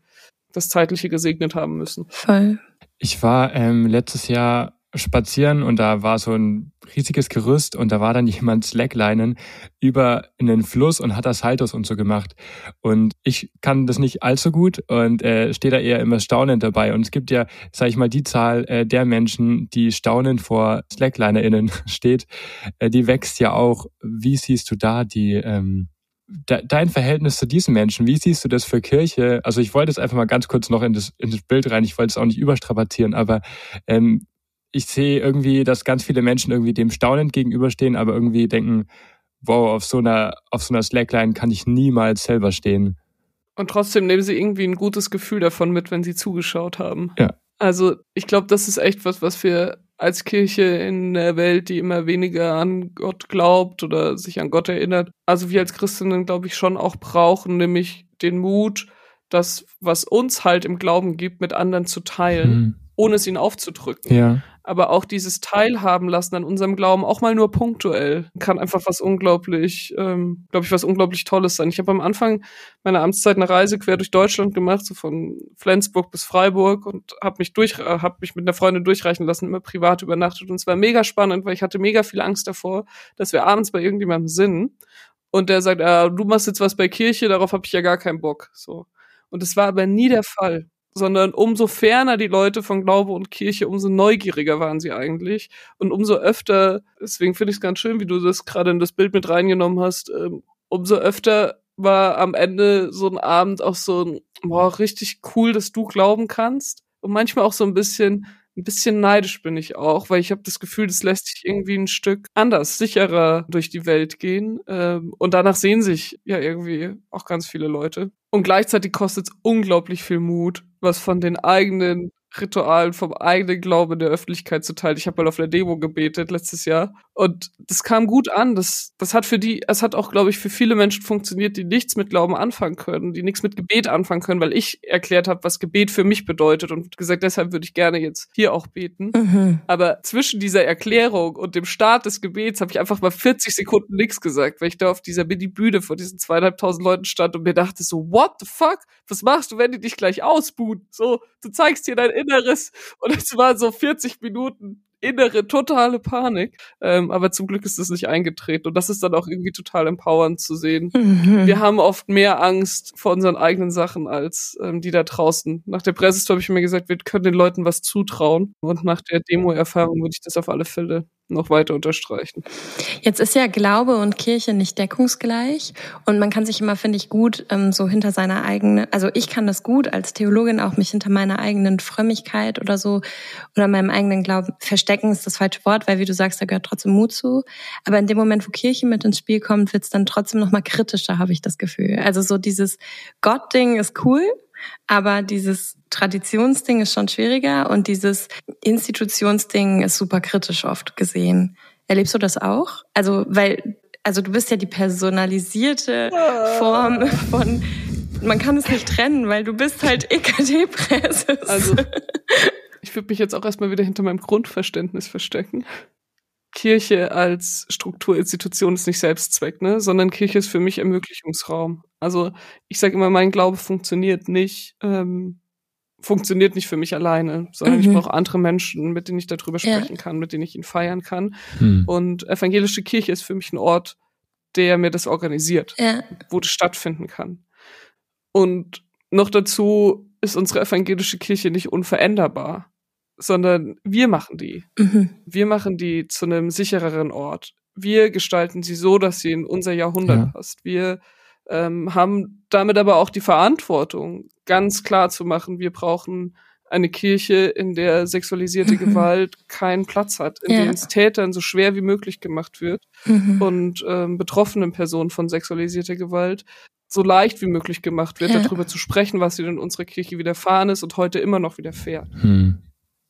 das Zeitliche gesegnet haben müssen. Voll. Ich war ähm, letztes Jahr spazieren und da war so ein riesiges Gerüst und da war dann jemand Slacklinen über einen Fluss und hat das Saltos und so gemacht. Und ich kann das nicht allzu gut und äh, stehe da eher immer staunend dabei. Und es gibt ja, sage ich mal, die Zahl äh, der Menschen, die staunend vor SlacklinerInnen steht, äh, die wächst ja auch. Wie siehst du da die ähm, dein Verhältnis zu diesen Menschen, wie siehst du das für Kirche? Also ich wollte es einfach mal ganz kurz noch in das, in das Bild rein, ich wollte es auch nicht überstrapazieren, aber ähm, ich sehe irgendwie, dass ganz viele Menschen irgendwie dem staunend gegenüberstehen, aber irgendwie denken, wow, auf so einer, auf so einer Slackline kann ich niemals selber stehen. Und trotzdem nehmen sie irgendwie ein gutes Gefühl davon mit, wenn sie zugeschaut haben. Ja. Also ich glaube, das ist echt was, was wir als Kirche in der Welt, die immer weniger an Gott glaubt oder sich an Gott erinnert, also wir als Christinnen, glaube ich, schon auch brauchen, nämlich den Mut, das, was uns halt im Glauben gibt, mit anderen zu teilen, mhm. Ohne es ihnen aufzudrücken. Ja aber auch dieses Teilhaben lassen an unserem Glauben, auch mal nur punktuell, kann einfach was unglaublich, ähm, glaube ich, was unglaublich Tolles sein. Ich habe am Anfang meiner Amtszeit eine Reise quer durch Deutschland gemacht, so von Flensburg bis Freiburg und habe mich durch, äh, habe mich mit einer Freundin durchreichen lassen, immer privat übernachtet und es war mega spannend, weil ich hatte mega viel Angst davor, dass wir abends bei irgendjemandem sind und der sagt, ah, du machst jetzt was bei Kirche, darauf habe ich ja gar keinen Bock, so. Und es war aber nie der Fall sondern umso ferner die Leute von Glaube und Kirche, umso neugieriger waren sie eigentlich. Und umso öfter, deswegen finde ich es ganz schön, wie du das gerade in das Bild mit reingenommen hast, ähm, umso öfter war am Ende so ein Abend auch so ein, boah, richtig cool, dass du glauben kannst. Und manchmal auch so ein bisschen, ein bisschen neidisch bin ich auch, weil ich habe das Gefühl, das lässt sich irgendwie ein Stück anders, sicherer durch die Welt gehen. Ähm, und danach sehen sich ja irgendwie auch ganz viele Leute. Und gleichzeitig kostet es unglaublich viel Mut, was von den eigenen Ritualen vom eigenen Glauben in der Öffentlichkeit zu teilen. Ich habe mal auf der Demo gebetet letztes Jahr und das kam gut an. Das, das hat für die, es hat auch, glaube ich, für viele Menschen funktioniert, die nichts mit Glauben anfangen können, die nichts mit Gebet anfangen können, weil ich erklärt habe, was Gebet für mich bedeutet und gesagt, deshalb würde ich gerne jetzt hier auch beten. Mhm. Aber zwischen dieser Erklärung und dem Start des Gebets habe ich einfach mal 40 Sekunden nichts gesagt, weil ich da auf dieser Mini-Bühne vor diesen zweieinhalbtausend Leuten stand und mir dachte so, what the fuck? Was machst du, wenn die dich gleich ausbuhen? So, du zeigst hier dein Inneres. Und es war so 40 Minuten innere, totale Panik. Ähm, aber zum Glück ist das nicht eingetreten. Und das ist dann auch irgendwie total empowernd zu sehen. Mhm. Wir haben oft mehr Angst vor unseren eigenen Sachen als ähm, die da draußen. Nach der Presse habe ich mir gesagt, wir können den Leuten was zutrauen. Und nach der Demo-Erfahrung würde ich das auf alle Fälle noch weiter unterstreichen. Jetzt ist ja Glaube und Kirche nicht deckungsgleich und man kann sich immer, finde ich, gut ähm, so hinter seiner eigenen, also ich kann das gut als Theologin auch mich hinter meiner eigenen Frömmigkeit oder so oder meinem eigenen Glauben verstecken ist das falsche Wort, weil wie du sagst, da gehört trotzdem Mut zu. Aber in dem Moment, wo Kirche mit ins Spiel kommt, wird es dann trotzdem noch mal kritischer, habe ich das Gefühl. Also so dieses Gott-Ding ist cool, aber dieses Traditionsding ist schon schwieriger und dieses Institutionsding ist super kritisch oft gesehen. Erlebst du das auch? Also, weil, also du bist ja die personalisierte Form von, man kann es nicht trennen, weil du bist halt EKD-Präses. Also, ich würde mich jetzt auch erstmal wieder hinter meinem Grundverständnis verstecken. Kirche als Strukturinstitution ist nicht Selbstzweck, ne? sondern Kirche ist für mich Ermöglichungsraum. Also ich sage immer, mein Glaube funktioniert nicht, ähm, funktioniert nicht für mich alleine, sondern mhm. ich brauche andere Menschen, mit denen ich darüber sprechen ja. kann, mit denen ich ihn feiern kann. Mhm. Und evangelische Kirche ist für mich ein Ort, der mir das organisiert, ja. wo das stattfinden kann. Und noch dazu ist unsere evangelische Kirche nicht unveränderbar sondern wir machen die. Mhm. Wir machen die zu einem sichereren Ort. Wir gestalten sie so, dass sie in unser Jahrhundert ja. passt. Wir ähm, haben damit aber auch die Verantwortung, ganz klar zu machen, wir brauchen eine Kirche, in der sexualisierte mhm. Gewalt keinen Platz hat, in ja. der es Tätern so schwer wie möglich gemacht wird mhm. und ähm, betroffenen Personen von sexualisierter Gewalt so leicht wie möglich gemacht wird, ja. darüber zu sprechen, was ihnen in unserer Kirche widerfahren ist und heute immer noch widerfährt. Mhm.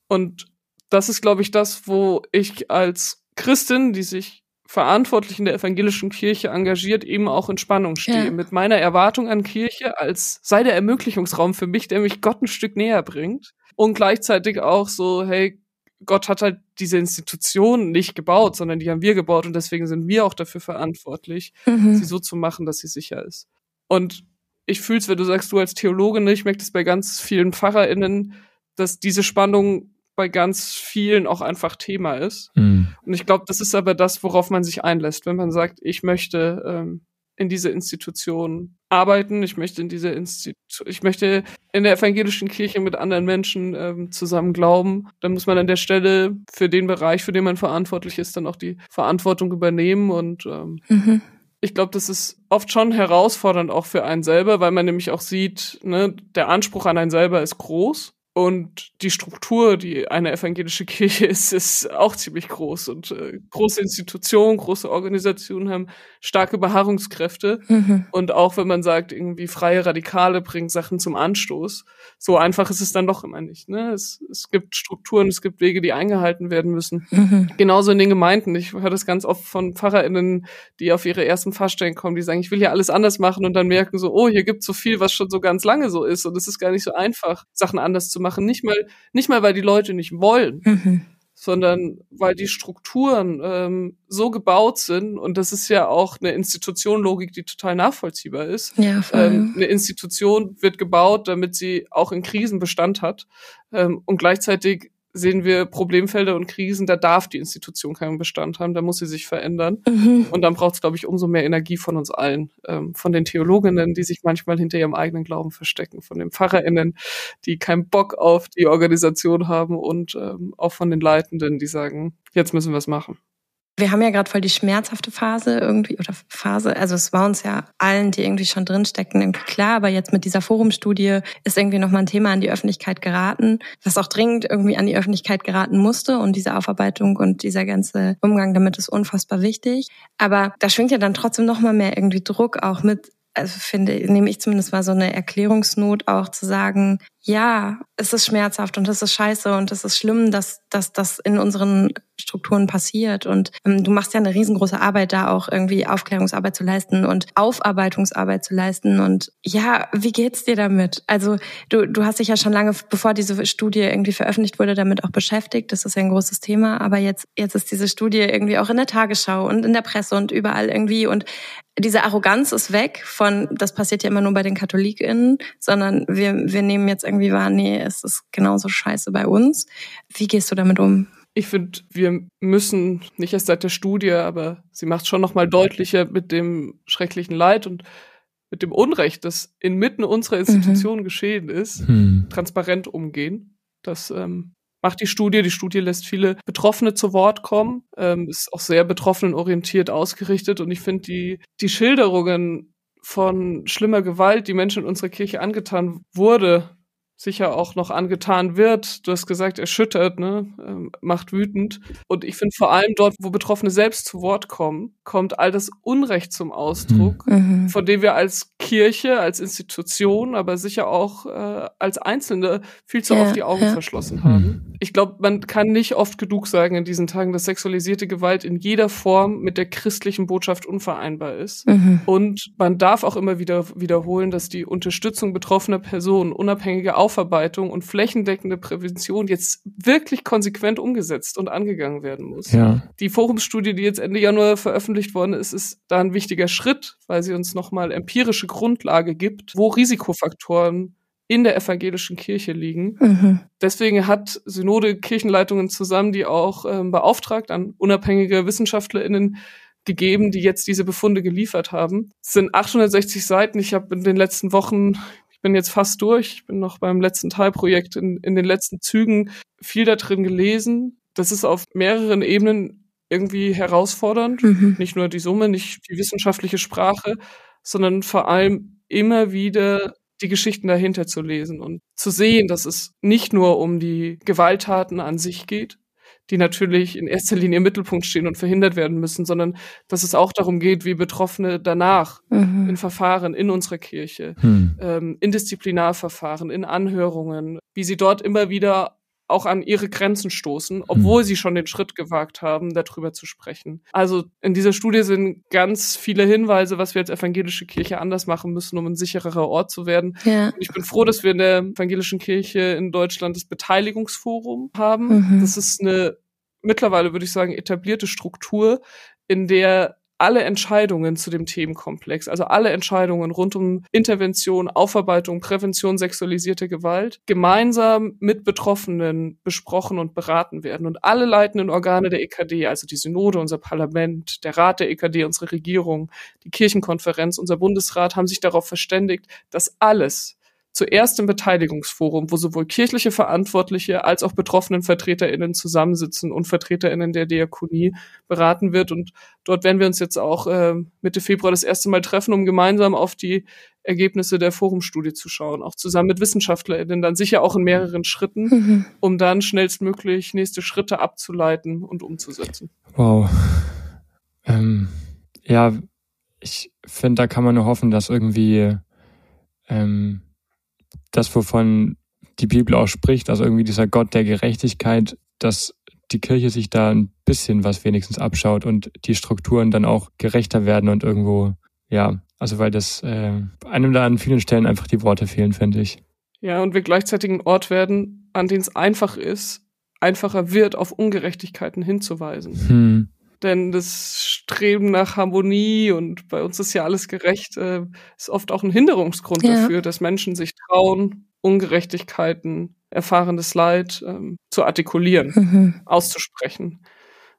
Und das ist, glaube ich, das, wo ich als Christin, die sich verantwortlich in der evangelischen Kirche engagiert, eben auch in Spannung stehe. Ja. Mit meiner Erwartung an Kirche als sei der Ermöglichungsraum für mich, der mich Gott ein Stück näher bringt. Und gleichzeitig auch so, hey, Gott hat halt diese Institution nicht gebaut, sondern die haben wir gebaut und deswegen sind wir auch dafür verantwortlich, mhm. sie so zu machen, dass sie sicher ist. Und ich fühle es, wenn du sagst, du als Theologin, ich merke das bei ganz vielen PfarrerInnen, dass diese Spannung bei ganz vielen auch einfach Thema ist. Mhm. Und ich glaube, das ist aber das, worauf man sich einlässt, wenn man sagt, ich möchte ähm, in diese Institution arbeiten, ich möchte in diese Institution, ich möchte in der evangelischen Kirche mit anderen Menschen ähm, zusammen glauben, dann muss man an der Stelle für den Bereich, für den man verantwortlich ist, dann auch die Verantwortung übernehmen und ähm, mhm. Ich glaube, das ist oft schon herausfordernd auch für einen selber, weil man nämlich auch sieht, ne, der Anspruch an einen selber ist groß und die Struktur, die eine evangelische Kirche ist, ist auch ziemlich groß. Und äh, große Institutionen, große Organisationen haben starke Beharrungskräfte. Mhm. Und auch wenn man sagt, irgendwie freie Radikale bringen Sachen zum Anstoß, so einfach ist es dann doch immer nicht. Ne? Es, es gibt Strukturen, es gibt Wege, die eingehalten werden müssen. Mhm. Genauso in den Gemeinden. Ich höre das ganz oft von PfarrerInnen, die auf ihre ersten Pfarrstellen kommen, die sagen, ich will hier alles anders machen und dann merken so, oh, hier gibt so viel, was schon so ganz lange so ist. Und es ist gar nicht so einfach, Sachen anders zu machen machen. Nicht mal, nicht mal, weil die Leute nicht wollen, mhm. sondern weil die Strukturen ähm, so gebaut sind. Und das ist ja auch eine Institutionlogik, die total nachvollziehbar ist. Ja. Ähm, eine Institution wird gebaut, damit sie auch in Krisen Bestand hat. Ähm, und gleichzeitig sehen wir Problemfelder und Krisen, da darf die Institution keinen Bestand haben, da muss sie sich verändern. Mhm. Und dann braucht es, glaube ich, umso mehr Energie von uns allen, ähm, von den Theologinnen, die sich manchmal hinter ihrem eigenen Glauben verstecken, von den PfarrerInnen, die keinen Bock auf die Organisation haben und ähm, auch von den Leitenden, die sagen, jetzt müssen wir es machen. Wir haben ja gerade voll die schmerzhafte Phase irgendwie oder Phase. Also es war uns ja allen, die irgendwie schon drinstecken, irgendwie klar. Aber jetzt mit dieser Forumstudie ist irgendwie nochmal ein Thema an die Öffentlichkeit geraten, was auch dringend irgendwie an die Öffentlichkeit geraten musste. Und diese Aufarbeitung und dieser ganze Umgang damit ist unfassbar wichtig. Aber da schwingt ja dann trotzdem nochmal mehr irgendwie Druck auch mit also finde, nehme ich zumindest mal so eine Erklärungsnot auch zu sagen, ja, es ist schmerzhaft und es ist scheiße und es ist schlimm, dass, dass das in unseren Strukturen passiert. Und ähm, du machst ja eine riesengroße Arbeit da auch irgendwie Aufklärungsarbeit zu leisten und Aufarbeitungsarbeit zu leisten. Und ja, wie geht's dir damit? Also du, du hast dich ja schon lange, bevor diese Studie irgendwie veröffentlicht wurde, damit auch beschäftigt. Das ist ja ein großes Thema. Aber jetzt, jetzt ist diese Studie irgendwie auch in der Tagesschau und in der Presse und überall irgendwie. Und diese Arroganz ist weg von, das passiert ja immer nur bei den KatholikInnen, sondern wir, wir nehmen jetzt irgendwie wahr, nee, es ist genauso scheiße bei uns. Wie gehst du damit um? Ich finde, wir müssen, nicht erst seit der Studie, aber sie macht schon nochmal deutlicher mit dem schrecklichen Leid und mit dem Unrecht, das inmitten unserer Institution mhm. geschehen ist, mhm. transparent umgehen. Das ähm, macht die Studie. Die Studie lässt viele Betroffene zu Wort kommen, ähm, ist auch sehr betroffenenorientiert ausgerichtet und ich finde die, die Schilderungen von schlimmer Gewalt, die Menschen in unserer Kirche angetan wurde, sicher auch noch angetan wird. Du hast gesagt, erschüttert, ne? Ähm, macht wütend. Und ich finde vor allem dort, wo Betroffene selbst zu Wort kommen, kommt all das Unrecht zum Ausdruck, mhm. mhm. von dem wir als Kirche, als Institution, aber sicher auch äh, als Einzelne viel zu ja, oft die Augen ja. verschlossen haben. Mhm. Ich glaube, man kann nicht oft genug sagen in diesen Tagen, dass sexualisierte Gewalt in jeder Form mit der christlichen Botschaft unvereinbar ist. Mhm. Und man darf auch immer wieder wiederholen, dass die Unterstützung betroffener Personen unabhängige Aufarbeitung und flächendeckende Prävention jetzt wirklich konsequent umgesetzt und angegangen werden muss. Ja. Die Forumsstudie, die jetzt Ende Januar veröffentlicht worden ist, ist da ein wichtiger Schritt, weil sie uns nochmal empirische Grundlage gibt, wo Risikofaktoren in der evangelischen Kirche liegen. Mhm. Deswegen hat Synode Kirchenleitungen zusammen, die auch ähm, beauftragt an unabhängige WissenschaftlerInnen gegeben, die jetzt diese Befunde geliefert haben. Es sind 860 Seiten. Ich habe in den letzten Wochen ich bin jetzt fast durch. Ich bin noch beim letzten Teilprojekt in, in den letzten Zügen viel da drin gelesen. Das ist auf mehreren Ebenen irgendwie herausfordernd. Mhm. Nicht nur die Summe, nicht die wissenschaftliche Sprache, sondern vor allem immer wieder die Geschichten dahinter zu lesen und zu sehen, dass es nicht nur um die Gewalttaten an sich geht, die natürlich in erster Linie im Mittelpunkt stehen und verhindert werden müssen, sondern dass es auch darum geht, wie Betroffene danach mhm. in Verfahren in unserer Kirche, mhm. ähm, in Disziplinarverfahren, in Anhörungen, wie sie dort immer wieder auch an ihre Grenzen stoßen, obwohl mhm. sie schon den Schritt gewagt haben, darüber zu sprechen. Also in dieser Studie sind ganz viele Hinweise, was wir als evangelische Kirche anders machen müssen, um ein sichererer Ort zu werden. Ja. ich bin froh, dass wir in der evangelischen Kirche in Deutschland das Beteiligungsforum haben. Mhm. Das ist eine mittlerweile, würde ich sagen, etablierte Struktur, in der alle Entscheidungen zu dem Themenkomplex, also alle Entscheidungen rund um Intervention, Aufarbeitung, Prävention sexualisierter Gewalt, gemeinsam mit Betroffenen besprochen und beraten werden. Und alle leitenden Organe der EKD, also die Synode, unser Parlament, der Rat der EKD, unsere Regierung, die Kirchenkonferenz, unser Bundesrat, haben sich darauf verständigt, dass alles zuerst im Beteiligungsforum, wo sowohl kirchliche Verantwortliche als auch betroffenen VertreterInnen zusammensitzen und VertreterInnen der Diakonie beraten wird. Und dort werden wir uns jetzt auch äh, Mitte Februar das erste Mal treffen, um gemeinsam auf die Ergebnisse der Forumstudie zu schauen, auch zusammen mit WissenschaftlerInnen, dann sicher auch in mehreren Schritten, mhm. um dann schnellstmöglich nächste Schritte abzuleiten und umzusetzen. Wow. Ähm, ja, ich finde, da kann man nur hoffen, dass irgendwie ähm, das, wovon die Bibel auch spricht, also irgendwie dieser Gott der Gerechtigkeit, dass die Kirche sich da ein bisschen was wenigstens abschaut und die Strukturen dann auch gerechter werden und irgendwo, ja, also weil das äh, einem da an vielen Stellen einfach die Worte fehlen, finde ich. Ja, und wir gleichzeitig ein Ort werden, an dem es einfach ist, einfacher wird, auf Ungerechtigkeiten hinzuweisen. Hm. Denn das Streben nach Harmonie und bei uns ist ja alles gerecht, äh, ist oft auch ein Hinderungsgrund ja. dafür, dass Menschen sich trauen, Ungerechtigkeiten, erfahrenes Leid ähm, zu artikulieren, mhm. auszusprechen.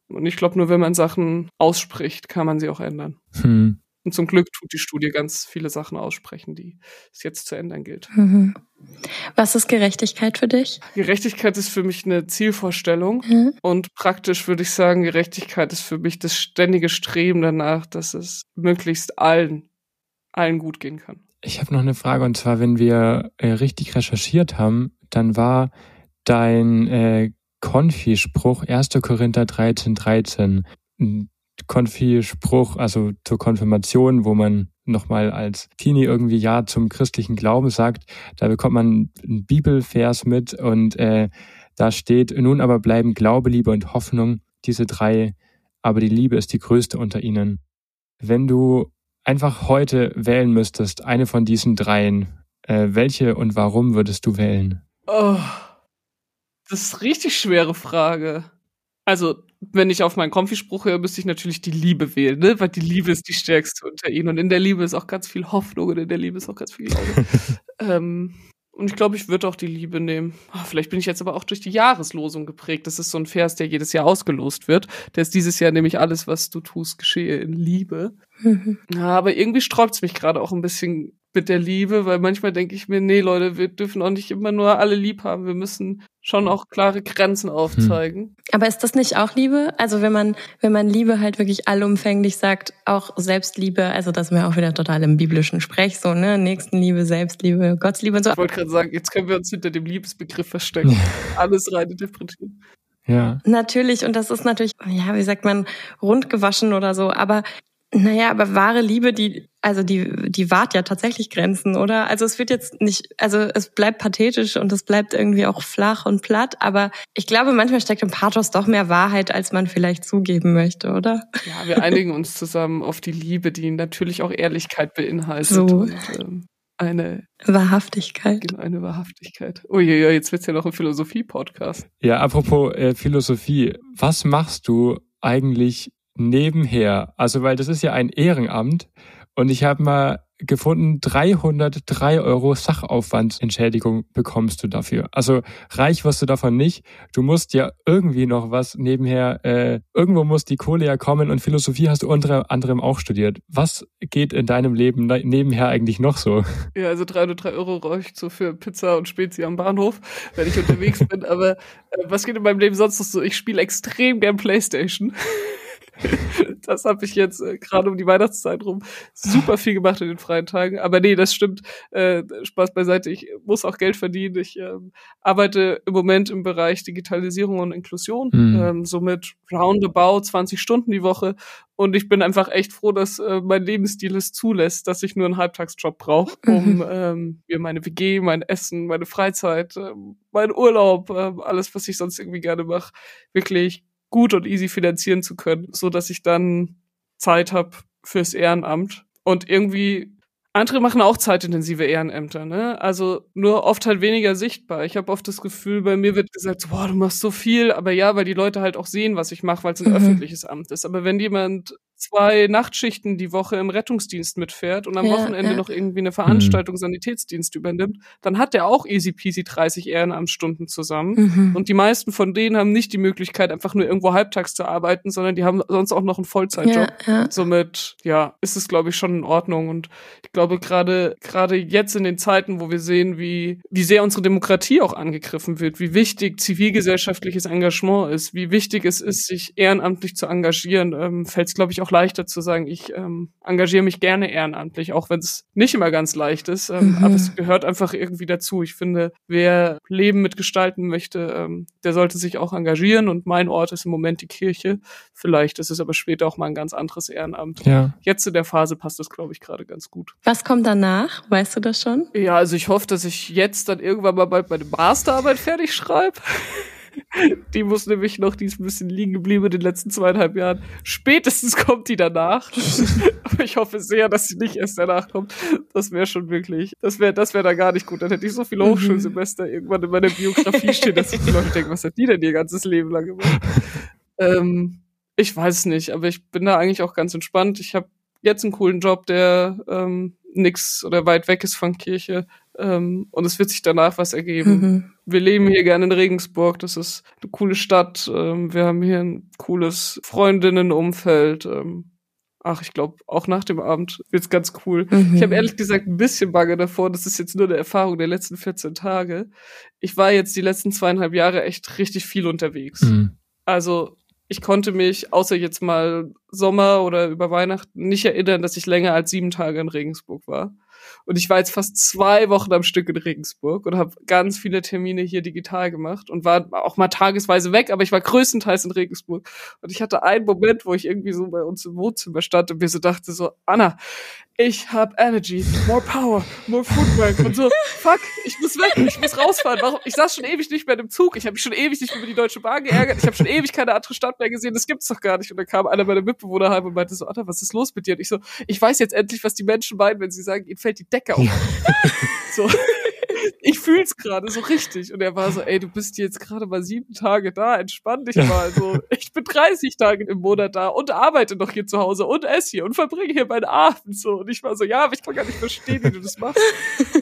Und ich glaube, nur wenn man Sachen ausspricht, kann man sie auch ändern. Hm. Und zum Glück tut die Studie ganz viele Sachen aussprechen, die es jetzt zu ändern gilt. Mhm. Was ist Gerechtigkeit für dich? Gerechtigkeit ist für mich eine Zielvorstellung. Mhm. Und praktisch würde ich sagen, Gerechtigkeit ist für mich das ständige Streben danach, dass es möglichst allen, allen gut gehen kann. Ich habe noch eine Frage und zwar, wenn wir äh, richtig recherchiert haben, dann war dein äh, Konfi-Spruch 1. Korinther 13, 13 Konfi-Spruch, also zur Konfirmation, wo man nochmal als Teenie irgendwie Ja zum christlichen Glauben sagt. Da bekommt man einen Bibelvers mit und äh, da steht, nun aber bleiben Glaube, Liebe und Hoffnung, diese drei, aber die Liebe ist die größte unter ihnen. Wenn du einfach heute wählen müsstest, eine von diesen dreien, äh, welche und warum würdest du wählen? Oh, das ist eine richtig schwere Frage. Also wenn ich auf meinen Konfi-Spruch höre, müsste ich natürlich die Liebe wählen, ne? Weil die Liebe ist die stärkste unter ihnen. Und in der Liebe ist auch ganz viel Hoffnung und in der Liebe ist auch ganz viel Glaube. ähm, und ich glaube, ich würde auch die Liebe nehmen. Oh, vielleicht bin ich jetzt aber auch durch die Jahreslosung geprägt. Das ist so ein Vers, der jedes Jahr ausgelost wird. Der ist dieses Jahr nämlich alles, was du tust, geschehe in Liebe. Mhm. Ja, aber irgendwie sträubt es mich gerade auch ein bisschen mit der Liebe, weil manchmal denke ich mir, nee, Leute, wir dürfen auch nicht immer nur alle lieb haben. Wir müssen schon auch klare Grenzen aufzeigen. Hm. Aber ist das nicht auch Liebe? Also wenn man, wenn man Liebe halt wirklich allumfänglich sagt, auch Selbstliebe, also das sind wir auch wieder total im biblischen Sprech, so, ne? Nächstenliebe, Selbstliebe, Gottsliebe und so. Ich wollte gerade sagen, jetzt können wir uns hinter dem Liebesbegriff verstecken. Alles rein interpretieren. Ja. Natürlich, und das ist natürlich, ja, wie sagt man, rundgewaschen oder so, aber naja, aber wahre Liebe, die, also die, die wahrt ja tatsächlich Grenzen, oder? Also es wird jetzt nicht, also es bleibt pathetisch und es bleibt irgendwie auch flach und platt, aber ich glaube, manchmal steckt im Pathos doch mehr Wahrheit, als man vielleicht zugeben möchte, oder? Ja, wir einigen uns zusammen auf die Liebe, die natürlich auch Ehrlichkeit beinhaltet. So. Und, ähm, eine Wahrhaftigkeit. Genau, eine Wahrhaftigkeit. Uiuiui, jetzt wird's ja noch ein Philosophie-Podcast. Ja, apropos äh, Philosophie. Was machst du eigentlich nebenher. Also, weil das ist ja ein Ehrenamt und ich habe mal gefunden, 303 Euro Sachaufwandsentschädigung bekommst du dafür. Also reich wirst du davon nicht. Du musst ja irgendwie noch was nebenher, äh, irgendwo muss die Kohle ja kommen und Philosophie hast du unter anderem auch studiert. Was geht in deinem Leben nebenher eigentlich noch so? Ja, also 303 Euro reicht so für Pizza und Spezi am Bahnhof, wenn ich unterwegs bin. Aber äh, was geht in meinem Leben sonst noch so? Ich spiele extrem gern Playstation. das habe ich jetzt äh, gerade um die Weihnachtszeit rum super viel gemacht in den freien Tagen. Aber nee, das stimmt. Äh, Spaß beiseite. Ich muss auch Geld verdienen. Ich ähm, arbeite im Moment im Bereich Digitalisierung und Inklusion, mhm. ähm, somit roundabout 20 Stunden die Woche. Und ich bin einfach echt froh, dass äh, mein Lebensstil es zulässt, dass ich nur einen Halbtagsjob brauche, um ähm, mir meine WG, mein Essen, meine Freizeit, äh, mein Urlaub, äh, alles, was ich sonst irgendwie gerne mache, wirklich gut und easy finanzieren zu können, so dass ich dann Zeit habe fürs Ehrenamt und irgendwie andere machen auch zeitintensive Ehrenämter, ne? Also nur oft halt weniger sichtbar. Ich habe oft das Gefühl, bei mir wird gesagt, boah, du machst so viel, aber ja, weil die Leute halt auch sehen, was ich mache, weil es ein mhm. öffentliches Amt ist. Aber wenn jemand zwei Nachtschichten die Woche im Rettungsdienst mitfährt und am ja, Wochenende ja. noch irgendwie eine Veranstaltung mhm. Sanitätsdienst übernimmt, dann hat der auch easy peasy 30 Ehrenamtsstunden zusammen. Mhm. Und die meisten von denen haben nicht die Möglichkeit, einfach nur irgendwo halbtags zu arbeiten, sondern die haben sonst auch noch einen Vollzeitjob. Ja, Somit, ja, ist es, glaube ich, schon in Ordnung. Und ich glaube, gerade, gerade jetzt in den Zeiten, wo wir sehen, wie, wie sehr unsere Demokratie auch angegriffen wird, wie wichtig zivilgesellschaftliches Engagement ist, wie wichtig es ist, sich ehrenamtlich zu engagieren, ähm, fällt es, glaube ich, auch leichter zu sagen, ich ähm, engagiere mich gerne ehrenamtlich, auch wenn es nicht immer ganz leicht ist. Ähm, mhm. Aber es gehört einfach irgendwie dazu. Ich finde, wer Leben mitgestalten möchte, ähm, der sollte sich auch engagieren. Und mein Ort ist im Moment die Kirche. Vielleicht ist es aber später auch mal ein ganz anderes Ehrenamt. Ja. Jetzt in der Phase passt das, glaube ich, gerade ganz gut. Was kommt danach? Weißt du das schon? Ja, also ich hoffe, dass ich jetzt dann irgendwann mal bald meine Masterarbeit fertig schreibe. Die muss nämlich noch, die ist ein bisschen liegen geblieben in den letzten zweieinhalb Jahren. Spätestens kommt die danach. Aber ich hoffe sehr, dass sie nicht erst danach kommt. Das wäre schon wirklich, das wäre, das wäre da gar nicht gut. Dann hätte ich so viele mhm. Hochschulsemester irgendwann in meiner Biografie stehen, dass sich die Leute denken, was hat die denn ihr ganzes Leben lang gemacht? Ähm, ich weiß nicht, aber ich bin da eigentlich auch ganz entspannt. Ich habe jetzt einen coolen Job, der ähm, nix oder weit weg ist von Kirche. Ähm, und es wird sich danach was ergeben. Mhm. Wir leben hier gerne in Regensburg. Das ist eine coole Stadt. Ähm, wir haben hier ein cooles Freundinnenumfeld. Ähm, ach, ich glaube, auch nach dem Abend wird's ganz cool. Mhm. Ich habe ehrlich gesagt ein bisschen Bange davor. Das ist jetzt nur eine Erfahrung der letzten 14 Tage. Ich war jetzt die letzten zweieinhalb Jahre echt richtig viel unterwegs. Mhm. Also ich konnte mich, außer jetzt mal Sommer oder über Weihnachten, nicht erinnern, dass ich länger als sieben Tage in Regensburg war. Und ich war jetzt fast zwei Wochen am Stück in Regensburg und habe ganz viele Termine hier digital gemacht und war auch mal tagesweise weg, aber ich war größtenteils in Regensburg. Und ich hatte einen Moment, wo ich irgendwie so bei uns im Wohnzimmer stand und mir so dachte so, Anna, ich habe Energy, more power, more footwork und so, fuck, ich muss weg, ich muss rausfahren. Warum? Ich saß schon ewig nicht mehr im Zug, ich habe mich schon ewig nicht über die Deutsche Bahn geärgert, ich habe schon ewig keine andere Stadt mehr gesehen, das gibt's doch gar nicht. Und dann kam einer meiner Mitbewohner heim und meinte so, Anna, was ist los mit dir? Und ich so, ich weiß jetzt endlich, was die Menschen meinen, wenn sie sagen, ihnen fällt die Decke auf. so ich fühl's gerade so richtig. Und er war so, ey, du bist jetzt gerade mal sieben Tage da, entspann dich mal. So, ich bin 30 Tage im Monat da und arbeite noch hier zu Hause und esse hier und verbringe hier meinen Abend so. Und ich war so, ja, aber ich kann gar nicht verstehen, wie du das machst.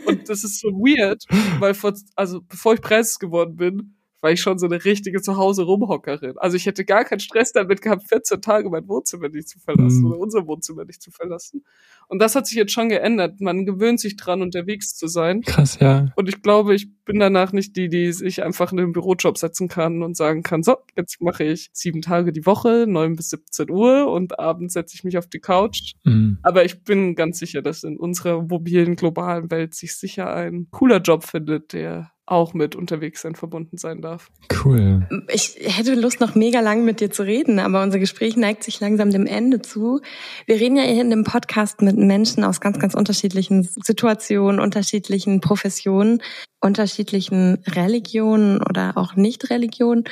Und das ist so weird, weil vor, also bevor ich Preises geworden bin, war ich schon so eine richtige Zuhause-Rumhockerin. Also ich hätte gar keinen Stress damit gehabt, 14 Tage mein Wohnzimmer nicht zu verlassen mhm. oder unser Wohnzimmer nicht zu verlassen. Und das hat sich jetzt schon geändert. Man gewöhnt sich dran, unterwegs zu sein. Krass, ja. Und ich glaube, ich bin danach nicht die, die sich einfach in den Bürojob setzen kann und sagen kann, so, jetzt mache ich sieben Tage die Woche, neun bis 17 Uhr und abends setze ich mich auf die Couch. Mhm. Aber ich bin ganz sicher, dass in unserer mobilen, globalen Welt sich sicher ein cooler Job findet, der auch mit unterwegs sein verbunden sein darf. Cool. Ich hätte Lust, noch mega lang mit dir zu reden, aber unser Gespräch neigt sich langsam dem Ende zu. Wir reden ja hier in dem Podcast mit Menschen aus ganz, ganz unterschiedlichen Situationen, unterschiedlichen Professionen, unterschiedlichen Religionen oder auch Nicht-Religionen.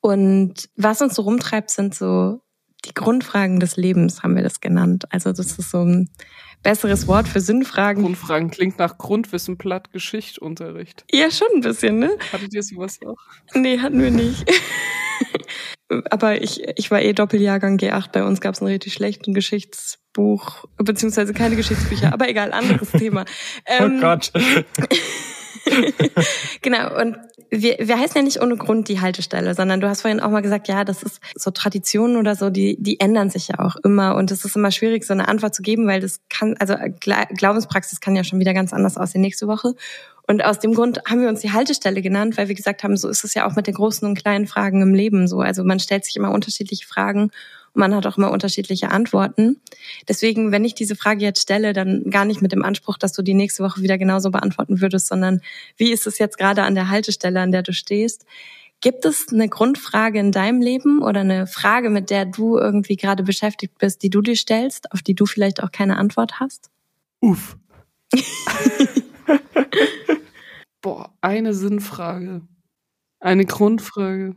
Und was uns so rumtreibt, sind so die Grundfragen des Lebens, haben wir das genannt. Also das ist so ein besseres Wort für Sinnfragen. Grundfragen klingt nach Grundwissen platt Geschichtsunterricht. Ja, schon ein bisschen, ne? Hattet ihr sowas auch? Nee, hatten wir nicht. Aber ich, ich war eh Doppeljahrgang G8. Bei uns gab es ein richtig schlechten Geschichtsbuch, beziehungsweise keine Geschichtsbücher. Aber egal, anderes Thema. Oh ähm, oh Gott. genau, und wir, wir heißen ja nicht ohne Grund die Haltestelle, sondern du hast vorhin auch mal gesagt, ja, das ist so Traditionen oder so, die, die ändern sich ja auch immer und es ist immer schwierig, so eine Antwort zu geben, weil das kann, also Glaubenspraxis kann ja schon wieder ganz anders aussehen nächste Woche. Und aus dem Grund haben wir uns die Haltestelle genannt, weil wir gesagt haben, so ist es ja auch mit den großen und kleinen Fragen im Leben so. Also man stellt sich immer unterschiedliche Fragen man hat auch immer unterschiedliche Antworten. Deswegen, wenn ich diese Frage jetzt stelle, dann gar nicht mit dem Anspruch, dass du die nächste Woche wieder genauso beantworten würdest, sondern wie ist es jetzt gerade an der Haltestelle, an der du stehst? Gibt es eine Grundfrage in deinem Leben oder eine Frage, mit der du irgendwie gerade beschäftigt bist, die du dir stellst, auf die du vielleicht auch keine Antwort hast? Uff. Boah, eine Sinnfrage. Eine Grundfrage.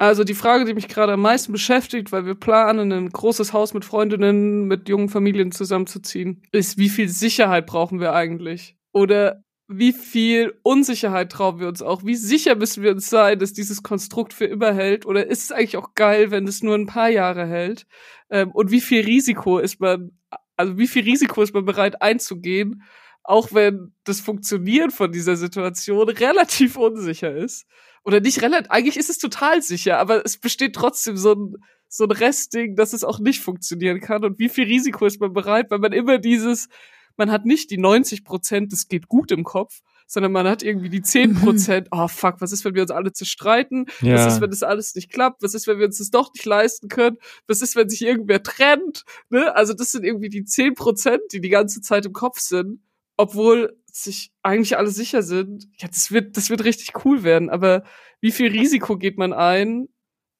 Also die Frage, die mich gerade am meisten beschäftigt, weil wir planen, ein großes Haus mit Freundinnen, mit jungen Familien zusammenzuziehen, ist, wie viel Sicherheit brauchen wir eigentlich? Oder wie viel Unsicherheit trauen wir uns auch? Wie sicher müssen wir uns sein, dass dieses Konstrukt für immer hält? Oder ist es eigentlich auch geil, wenn es nur ein paar Jahre hält? Ähm, und wie viel Risiko ist man, also wie viel Risiko ist man bereit einzugehen, auch wenn das Funktionieren von dieser Situation relativ unsicher ist? Oder nicht relativ, eigentlich ist es total sicher, aber es besteht trotzdem so ein, so ein Restding, dass es auch nicht funktionieren kann. Und wie viel Risiko ist man bereit, weil man immer dieses, man hat nicht die 90 Prozent, das geht gut im Kopf, sondern man hat irgendwie die 10 Prozent, oh fuck, was ist, wenn wir uns alle zerstreiten? Ja. Was ist, wenn das alles nicht klappt? Was ist, wenn wir uns das doch nicht leisten können? Was ist, wenn sich irgendwer trennt? Ne? Also das sind irgendwie die 10 Prozent, die die ganze Zeit im Kopf sind, obwohl sich eigentlich alle sicher sind. Ja, das wird, das wird richtig cool werden, aber wie viel Risiko geht man ein?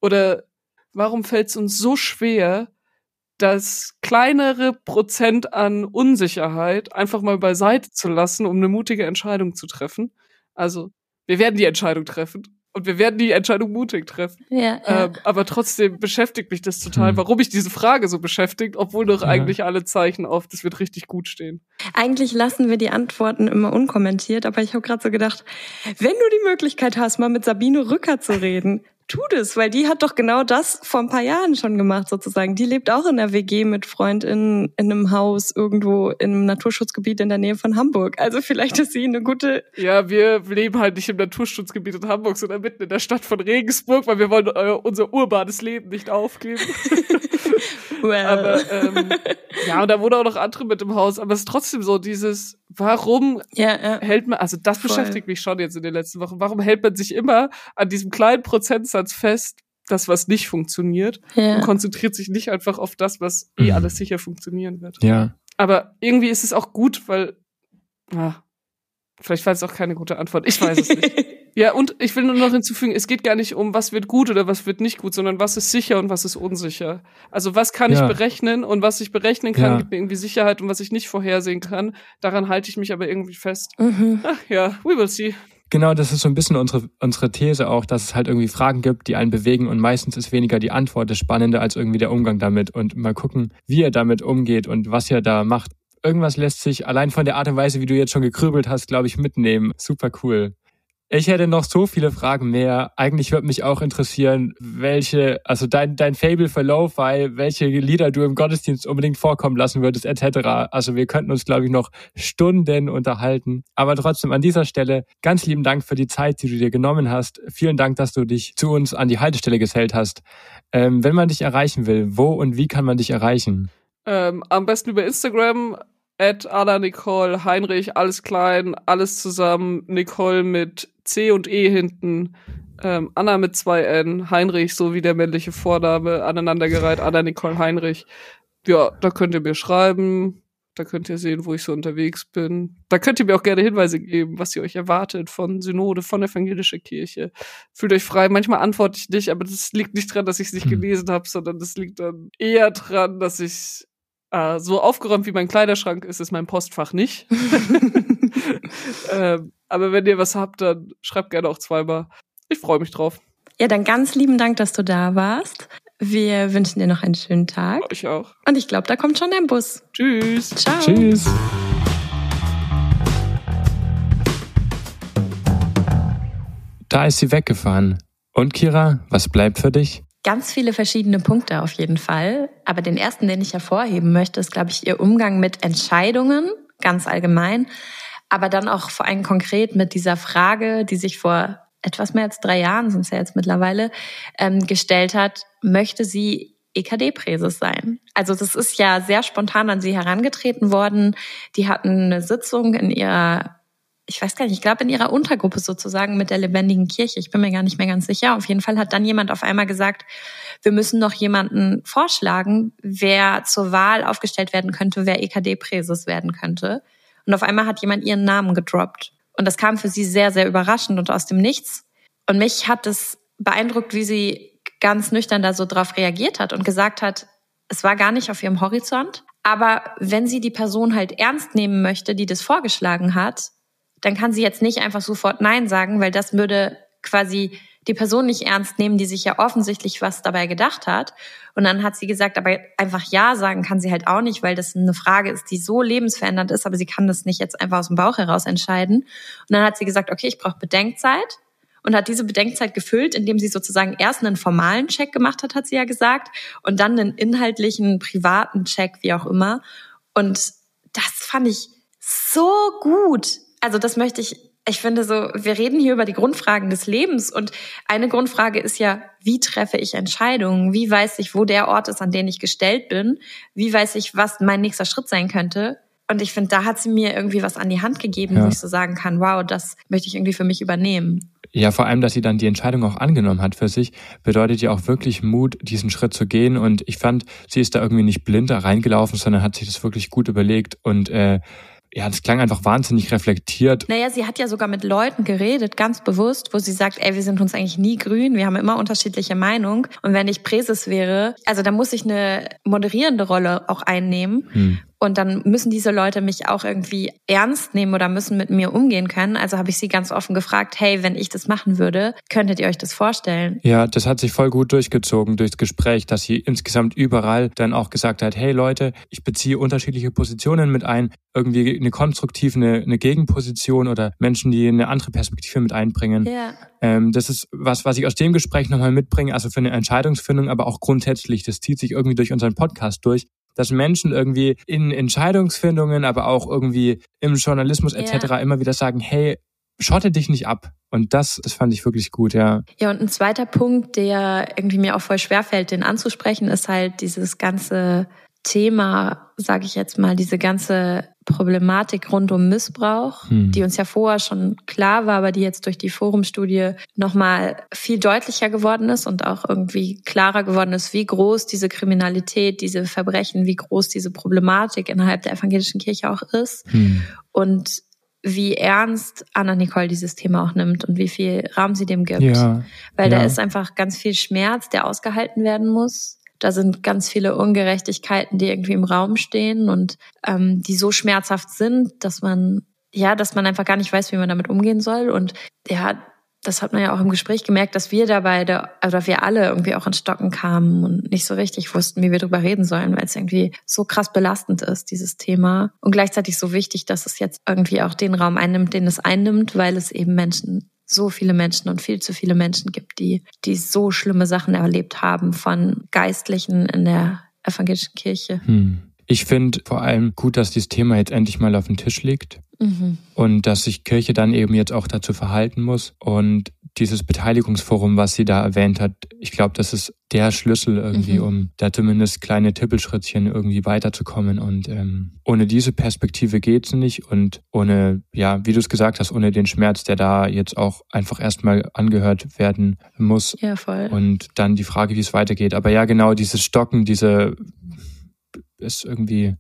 Oder warum fällt es uns so schwer, das kleinere Prozent an Unsicherheit einfach mal beiseite zu lassen, um eine mutige Entscheidung zu treffen. Also, wir werden die Entscheidung treffen und wir werden die Entscheidung mutig treffen. Ja, ja. Ähm, aber trotzdem beschäftigt mich das total, hm. warum mich diese Frage so beschäftigt, obwohl doch ja. eigentlich alle Zeichen auf, das wird richtig gut stehen. Eigentlich lassen wir die Antworten immer unkommentiert, aber ich habe gerade so gedacht, wenn du die Möglichkeit hast, mal mit Sabine Rücker zu reden, tu das, weil die hat doch genau das vor ein paar Jahren schon gemacht sozusagen. Die lebt auch in der WG mit FreundInnen in einem Haus irgendwo in einem Naturschutzgebiet in der Nähe von Hamburg. Also vielleicht ist sie eine gute... Ja, wir leben halt nicht im Naturschutzgebiet in Hamburg, sondern mitten in der Stadt von Regensburg, weil wir wollen äh, unser urbanes Leben nicht aufgeben. well. Aber ähm, ja, und da wohnen auch noch andere mit im Haus, aber es ist trotzdem so dieses, warum ja, ja. hält man, also das Voll. beschäftigt mich schon jetzt in den letzten Wochen, warum hält man sich immer an diesem kleinen Prozentsatz fest, das, was nicht funktioniert ja. und konzentriert sich nicht einfach auf das, was eh mhm. alles sicher funktionieren wird. Ja. Aber irgendwie ist es auch gut, weil, ah, vielleicht war es auch keine gute Antwort, ich weiß es nicht. Ja, und ich will nur noch hinzufügen, es geht gar nicht um, was wird gut oder was wird nicht gut, sondern was ist sicher und was ist unsicher. Also was kann ja. ich berechnen und was ich berechnen kann, ja. gibt mir irgendwie Sicherheit und was ich nicht vorhersehen kann, daran halte ich mich aber irgendwie fest. Mhm. Ach ja, we will see. Genau, das ist so ein bisschen unsere, unsere These auch, dass es halt irgendwie Fragen gibt, die einen bewegen und meistens ist weniger die Antwort das Spannende als irgendwie der Umgang damit und mal gucken, wie er damit umgeht und was er da macht. Irgendwas lässt sich allein von der Art und Weise, wie du jetzt schon gekrübelt hast, glaube ich, mitnehmen. Super cool. Ich hätte noch so viele Fragen mehr. Eigentlich würde mich auch interessieren, welche, also dein, dein Fable für Lo-Fi, welche Lieder du im Gottesdienst unbedingt vorkommen lassen würdest, etc. Also wir könnten uns, glaube ich, noch Stunden unterhalten. Aber trotzdem an dieser Stelle ganz lieben Dank für die Zeit, die du dir genommen hast. Vielen Dank, dass du dich zu uns an die Haltestelle gesellt hast. Ähm, wenn man dich erreichen will, wo und wie kann man dich erreichen? Ähm, am besten über Instagram at Anna Nicole Heinrich, alles klein, alles zusammen, Nicole mit C und E hinten, ähm, Anna mit zwei N, Heinrich, so wie der männliche Vorname, aneinandergereiht, Anna Nicole Heinrich. Ja, da könnt ihr mir schreiben, da könnt ihr sehen, wo ich so unterwegs bin. Da könnt ihr mir auch gerne Hinweise geben, was ihr euch erwartet von Synode, von evangelischer Kirche. Fühlt euch frei. Manchmal antworte ich nicht, aber das liegt nicht dran, dass ich es nicht hm. gelesen habe, sondern das liegt dann eher dran, dass ich äh, so aufgeräumt wie mein Kleiderschrank ist, ist mein Postfach nicht. ähm, aber wenn ihr was habt, dann schreibt gerne auch zweimal. Ich freue mich drauf. Ja, dann ganz lieben Dank, dass du da warst. Wir wünschen dir noch einen schönen Tag. Ich auch. Und ich glaube, da kommt schon dein Bus. Tschüss. Ciao. Tschüss. Da ist sie weggefahren. Und Kira, was bleibt für dich? Ganz viele verschiedene Punkte auf jeden Fall. Aber den ersten, den ich hervorheben möchte, ist, glaube ich, ihr Umgang mit Entscheidungen, ganz allgemein. Aber dann auch vor allem konkret mit dieser Frage, die sich vor etwas mehr als drei Jahren, sind es ja jetzt mittlerweile, ähm, gestellt hat, möchte sie EKD-Präses sein. Also das ist ja sehr spontan an sie herangetreten worden. Die hatten eine Sitzung in ihrer ich weiß gar nicht, ich glaube in ihrer Untergruppe sozusagen mit der lebendigen Kirche. Ich bin mir gar nicht mehr ganz sicher. Auf jeden Fall hat dann jemand auf einmal gesagt, wir müssen noch jemanden vorschlagen, wer zur Wahl aufgestellt werden könnte, wer EKD-Präses werden könnte. Und auf einmal hat jemand ihren Namen gedroppt. Und das kam für sie sehr, sehr überraschend und aus dem Nichts. Und mich hat es beeindruckt, wie sie ganz nüchtern da so drauf reagiert hat und gesagt hat, es war gar nicht auf ihrem Horizont. Aber wenn sie die Person halt ernst nehmen möchte, die das vorgeschlagen hat, dann kann sie jetzt nicht einfach sofort Nein sagen, weil das würde quasi die Person nicht ernst nehmen, die sich ja offensichtlich was dabei gedacht hat. Und dann hat sie gesagt, aber einfach Ja sagen kann sie halt auch nicht, weil das eine Frage ist, die so lebensverändernd ist, aber sie kann das nicht jetzt einfach aus dem Bauch heraus entscheiden. Und dann hat sie gesagt, okay, ich brauche Bedenkzeit und hat diese Bedenkzeit gefüllt, indem sie sozusagen erst einen formalen Check gemacht hat, hat sie ja gesagt, und dann einen inhaltlichen, privaten Check, wie auch immer. Und das fand ich so gut. Also das möchte ich ich finde so, wir reden hier über die Grundfragen des Lebens und eine Grundfrage ist ja, wie treffe ich Entscheidungen? Wie weiß ich, wo der Ort ist, an den ich gestellt bin? Wie weiß ich, was mein nächster Schritt sein könnte? Und ich finde, da hat sie mir irgendwie was an die Hand gegeben, ja. wo ich so sagen kann, wow, das möchte ich irgendwie für mich übernehmen. Ja, vor allem, dass sie dann die Entscheidung auch angenommen hat für sich, bedeutet ja auch wirklich Mut, diesen Schritt zu gehen. Und ich fand, sie ist da irgendwie nicht blind da reingelaufen, sondern hat sich das wirklich gut überlegt und äh, ja, das klang einfach wahnsinnig reflektiert. Naja, sie hat ja sogar mit Leuten geredet, ganz bewusst, wo sie sagt, ey, wir sind uns eigentlich nie grün, wir haben immer unterschiedliche Meinungen. Und wenn ich Präses wäre, also da muss ich eine moderierende Rolle auch einnehmen. Hm. Und dann müssen diese Leute mich auch irgendwie ernst nehmen oder müssen mit mir umgehen können. Also habe ich sie ganz offen gefragt, hey, wenn ich das machen würde, könntet ihr euch das vorstellen? Ja, das hat sich voll gut durchgezogen durchs Gespräch, dass sie insgesamt überall dann auch gesagt hat, hey Leute, ich beziehe unterschiedliche Positionen mit ein, irgendwie eine konstruktive, eine, eine Gegenposition oder Menschen, die eine andere Perspektive mit einbringen. Ja. Ähm, das ist was, was ich aus dem Gespräch nochmal mitbringe, also für eine Entscheidungsfindung, aber auch grundsätzlich, das zieht sich irgendwie durch unseren Podcast durch, dass Menschen irgendwie in Entscheidungsfindungen, aber auch irgendwie im Journalismus etc. Ja. immer wieder sagen, hey, schotte dich nicht ab. Und das, das fand ich wirklich gut, ja. Ja, und ein zweiter Punkt, der irgendwie mir auch voll schwerfällt, den anzusprechen, ist halt dieses ganze Thema, sage ich jetzt mal, diese ganze Problematik rund um Missbrauch, hm. die uns ja vorher schon klar war, aber die jetzt durch die Forumstudie nochmal viel deutlicher geworden ist und auch irgendwie klarer geworden ist, wie groß diese Kriminalität, diese Verbrechen, wie groß diese Problematik innerhalb der evangelischen Kirche auch ist. Hm. Und wie ernst Anna Nicole dieses Thema auch nimmt und wie viel Raum sie dem gibt. Ja, Weil ja. da ist einfach ganz viel Schmerz, der ausgehalten werden muss da sind ganz viele Ungerechtigkeiten, die irgendwie im Raum stehen und ähm, die so schmerzhaft sind, dass man ja, dass man einfach gar nicht weiß, wie man damit umgehen soll. Und ja, das hat man ja auch im Gespräch gemerkt, dass wir da beide, also wir alle irgendwie auch in Stocken kamen und nicht so richtig wussten, wie wir darüber reden sollen, weil es irgendwie so krass belastend ist, dieses Thema. Und gleichzeitig so wichtig, dass es jetzt irgendwie auch den Raum einnimmt, den es einnimmt, weil es eben Menschen so viele Menschen und viel zu viele Menschen gibt, die, die so schlimme Sachen erlebt haben von Geistlichen in der evangelischen Kirche. Hm. Ich finde vor allem gut, dass dieses Thema jetzt endlich mal auf dem Tisch liegt mhm. und dass sich Kirche dann eben jetzt auch dazu verhalten muss und dieses Beteiligungsforum, was sie da erwähnt hat, ich glaube, das ist der Schlüssel irgendwie, mhm. um da zumindest kleine Tippelschrittchen irgendwie weiterzukommen. Und ähm, ohne diese Perspektive geht's nicht. Und ohne, ja, wie du es gesagt hast, ohne den Schmerz, der da jetzt auch einfach erstmal angehört werden muss. Ja, voll. Und dann die Frage, wie es weitergeht. Aber ja, genau, dieses Stocken, diese ist irgendwie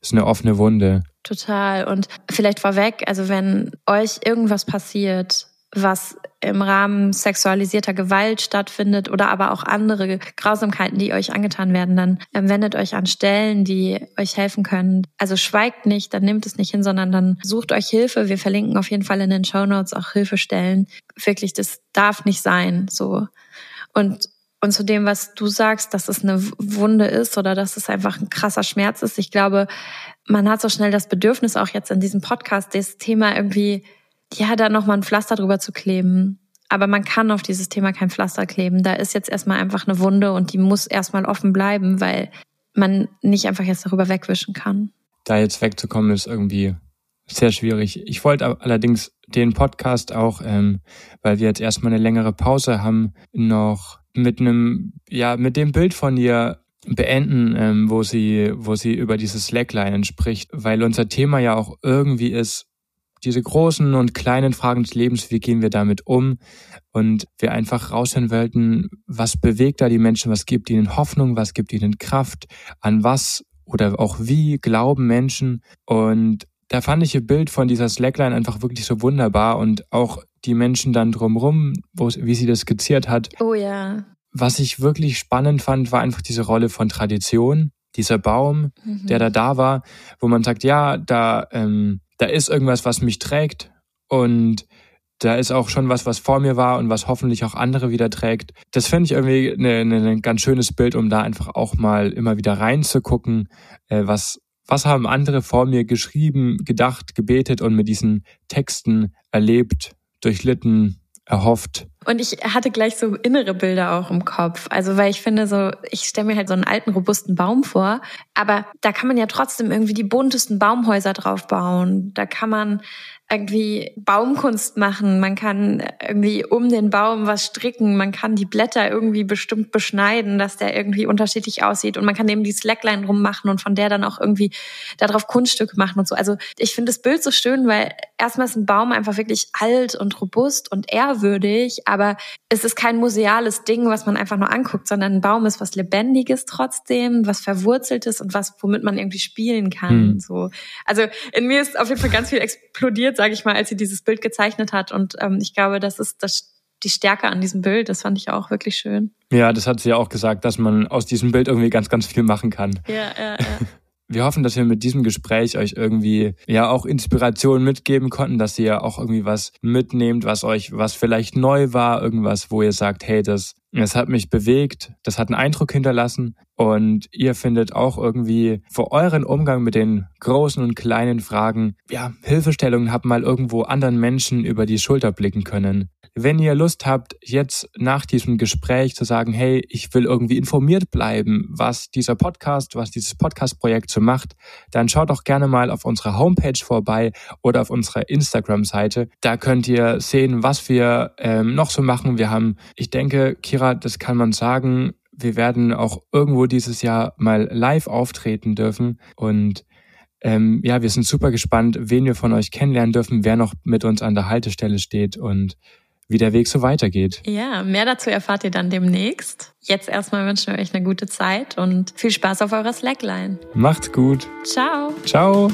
ist eine offene Wunde. Total. Und vielleicht vorweg, also wenn euch irgendwas passiert, was im Rahmen sexualisierter Gewalt stattfindet oder aber auch andere Grausamkeiten, die euch angetan werden, dann ähm, wendet euch an Stellen, die euch helfen können. Also schweigt nicht, dann nehmt es nicht hin, sondern dann sucht euch Hilfe. Wir verlinken auf jeden Fall in den Show Notes auch Hilfestellen. Wirklich, das darf nicht sein, so. Und und zu dem, was du sagst, dass es eine Wunde ist oder dass es einfach ein krasser Schmerz ist. Ich glaube, man hat so schnell das Bedürfnis, auch jetzt in diesem Podcast, das Thema irgendwie ja, da nochmal ein Pflaster drüber zu kleben. Aber man kann auf dieses Thema kein Pflaster kleben. Da ist jetzt erstmal einfach eine Wunde und die muss erstmal offen bleiben, weil man nicht einfach jetzt darüber wegwischen kann. Da jetzt wegzukommen ist irgendwie sehr schwierig. Ich wollte allerdings den Podcast auch, ähm, weil wir jetzt erstmal eine längere Pause haben, noch mit einem, ja, mit dem Bild von ihr beenden, ähm, wo sie, wo sie über dieses Slackline spricht, weil unser Thema ja auch irgendwie ist, diese großen und kleinen Fragen des Lebens, wie gehen wir damit um? Und wir einfach raushören wollten, was bewegt da die Menschen, was gibt ihnen Hoffnung, was gibt ihnen Kraft, an was oder auch wie glauben Menschen. Und da fand ich ihr Bild von dieser Slackline einfach wirklich so wunderbar und auch die Menschen dann drumrum, wie sie das skizziert hat. Oh ja. Was ich wirklich spannend fand, war einfach diese Rolle von Tradition. Dieser Baum, mhm. der da da war, wo man sagt, ja, da ähm, da ist irgendwas, was mich trägt und da ist auch schon was, was vor mir war und was hoffentlich auch andere wieder trägt. Das finde ich irgendwie ein ne, ne ganz schönes Bild, um da einfach auch mal immer wieder reinzugucken, äh, was, was haben andere vor mir geschrieben, gedacht, gebetet und mit diesen Texten erlebt, durchlitten, erhofft. Und ich hatte gleich so innere Bilder auch im Kopf. Also, weil ich finde so, ich stelle mir halt so einen alten, robusten Baum vor. Aber da kann man ja trotzdem irgendwie die buntesten Baumhäuser drauf bauen. Da kann man irgendwie Baumkunst machen, man kann irgendwie um den Baum was stricken, man kann die Blätter irgendwie bestimmt beschneiden, dass der irgendwie unterschiedlich aussieht und man kann eben die Slackline rummachen und von der dann auch irgendwie darauf Kunststücke machen und so. Also ich finde das Bild so schön, weil erstmal ist ein Baum einfach wirklich alt und robust und ehrwürdig, aber es ist kein museales Ding, was man einfach nur anguckt, sondern ein Baum ist was Lebendiges trotzdem, was Verwurzeltes und was, womit man irgendwie spielen kann. Hm. So. Also in mir ist auf jeden Fall ganz viel explodiert sage ich mal, als sie dieses Bild gezeichnet hat. Und ähm, ich glaube, das ist das, die Stärke an diesem Bild. Das fand ich auch wirklich schön. Ja, das hat sie ja auch gesagt, dass man aus diesem Bild irgendwie ganz, ganz viel machen kann. Ja, ja, ja. Wir hoffen, dass wir mit diesem Gespräch euch irgendwie ja auch Inspiration mitgeben konnten, dass ihr auch irgendwie was mitnehmt, was euch, was vielleicht neu war, irgendwas, wo ihr sagt, hey, das, das hat mich bewegt, das hat einen Eindruck hinterlassen und ihr findet auch irgendwie für euren Umgang mit den großen und kleinen Fragen, ja, Hilfestellungen habt, mal irgendwo anderen Menschen über die Schulter blicken können. Wenn ihr Lust habt, jetzt nach diesem Gespräch zu sagen, hey, ich will irgendwie informiert bleiben, was dieser Podcast, was dieses Podcast-Projekt so macht, dann schaut doch gerne mal auf unserer Homepage vorbei oder auf unserer Instagram-Seite. Da könnt ihr sehen, was wir ähm, noch so machen. Wir haben, ich denke, Kira, das kann man sagen, wir werden auch irgendwo dieses Jahr mal live auftreten dürfen und ähm, ja, wir sind super gespannt, wen wir von euch kennenlernen dürfen, wer noch mit uns an der Haltestelle steht und wie der Weg so weitergeht. Ja, mehr dazu erfahrt ihr dann demnächst. Jetzt erstmal wünschen wir euch eine gute Zeit und viel Spaß auf eurer Slackline. Macht's gut. Ciao. Ciao.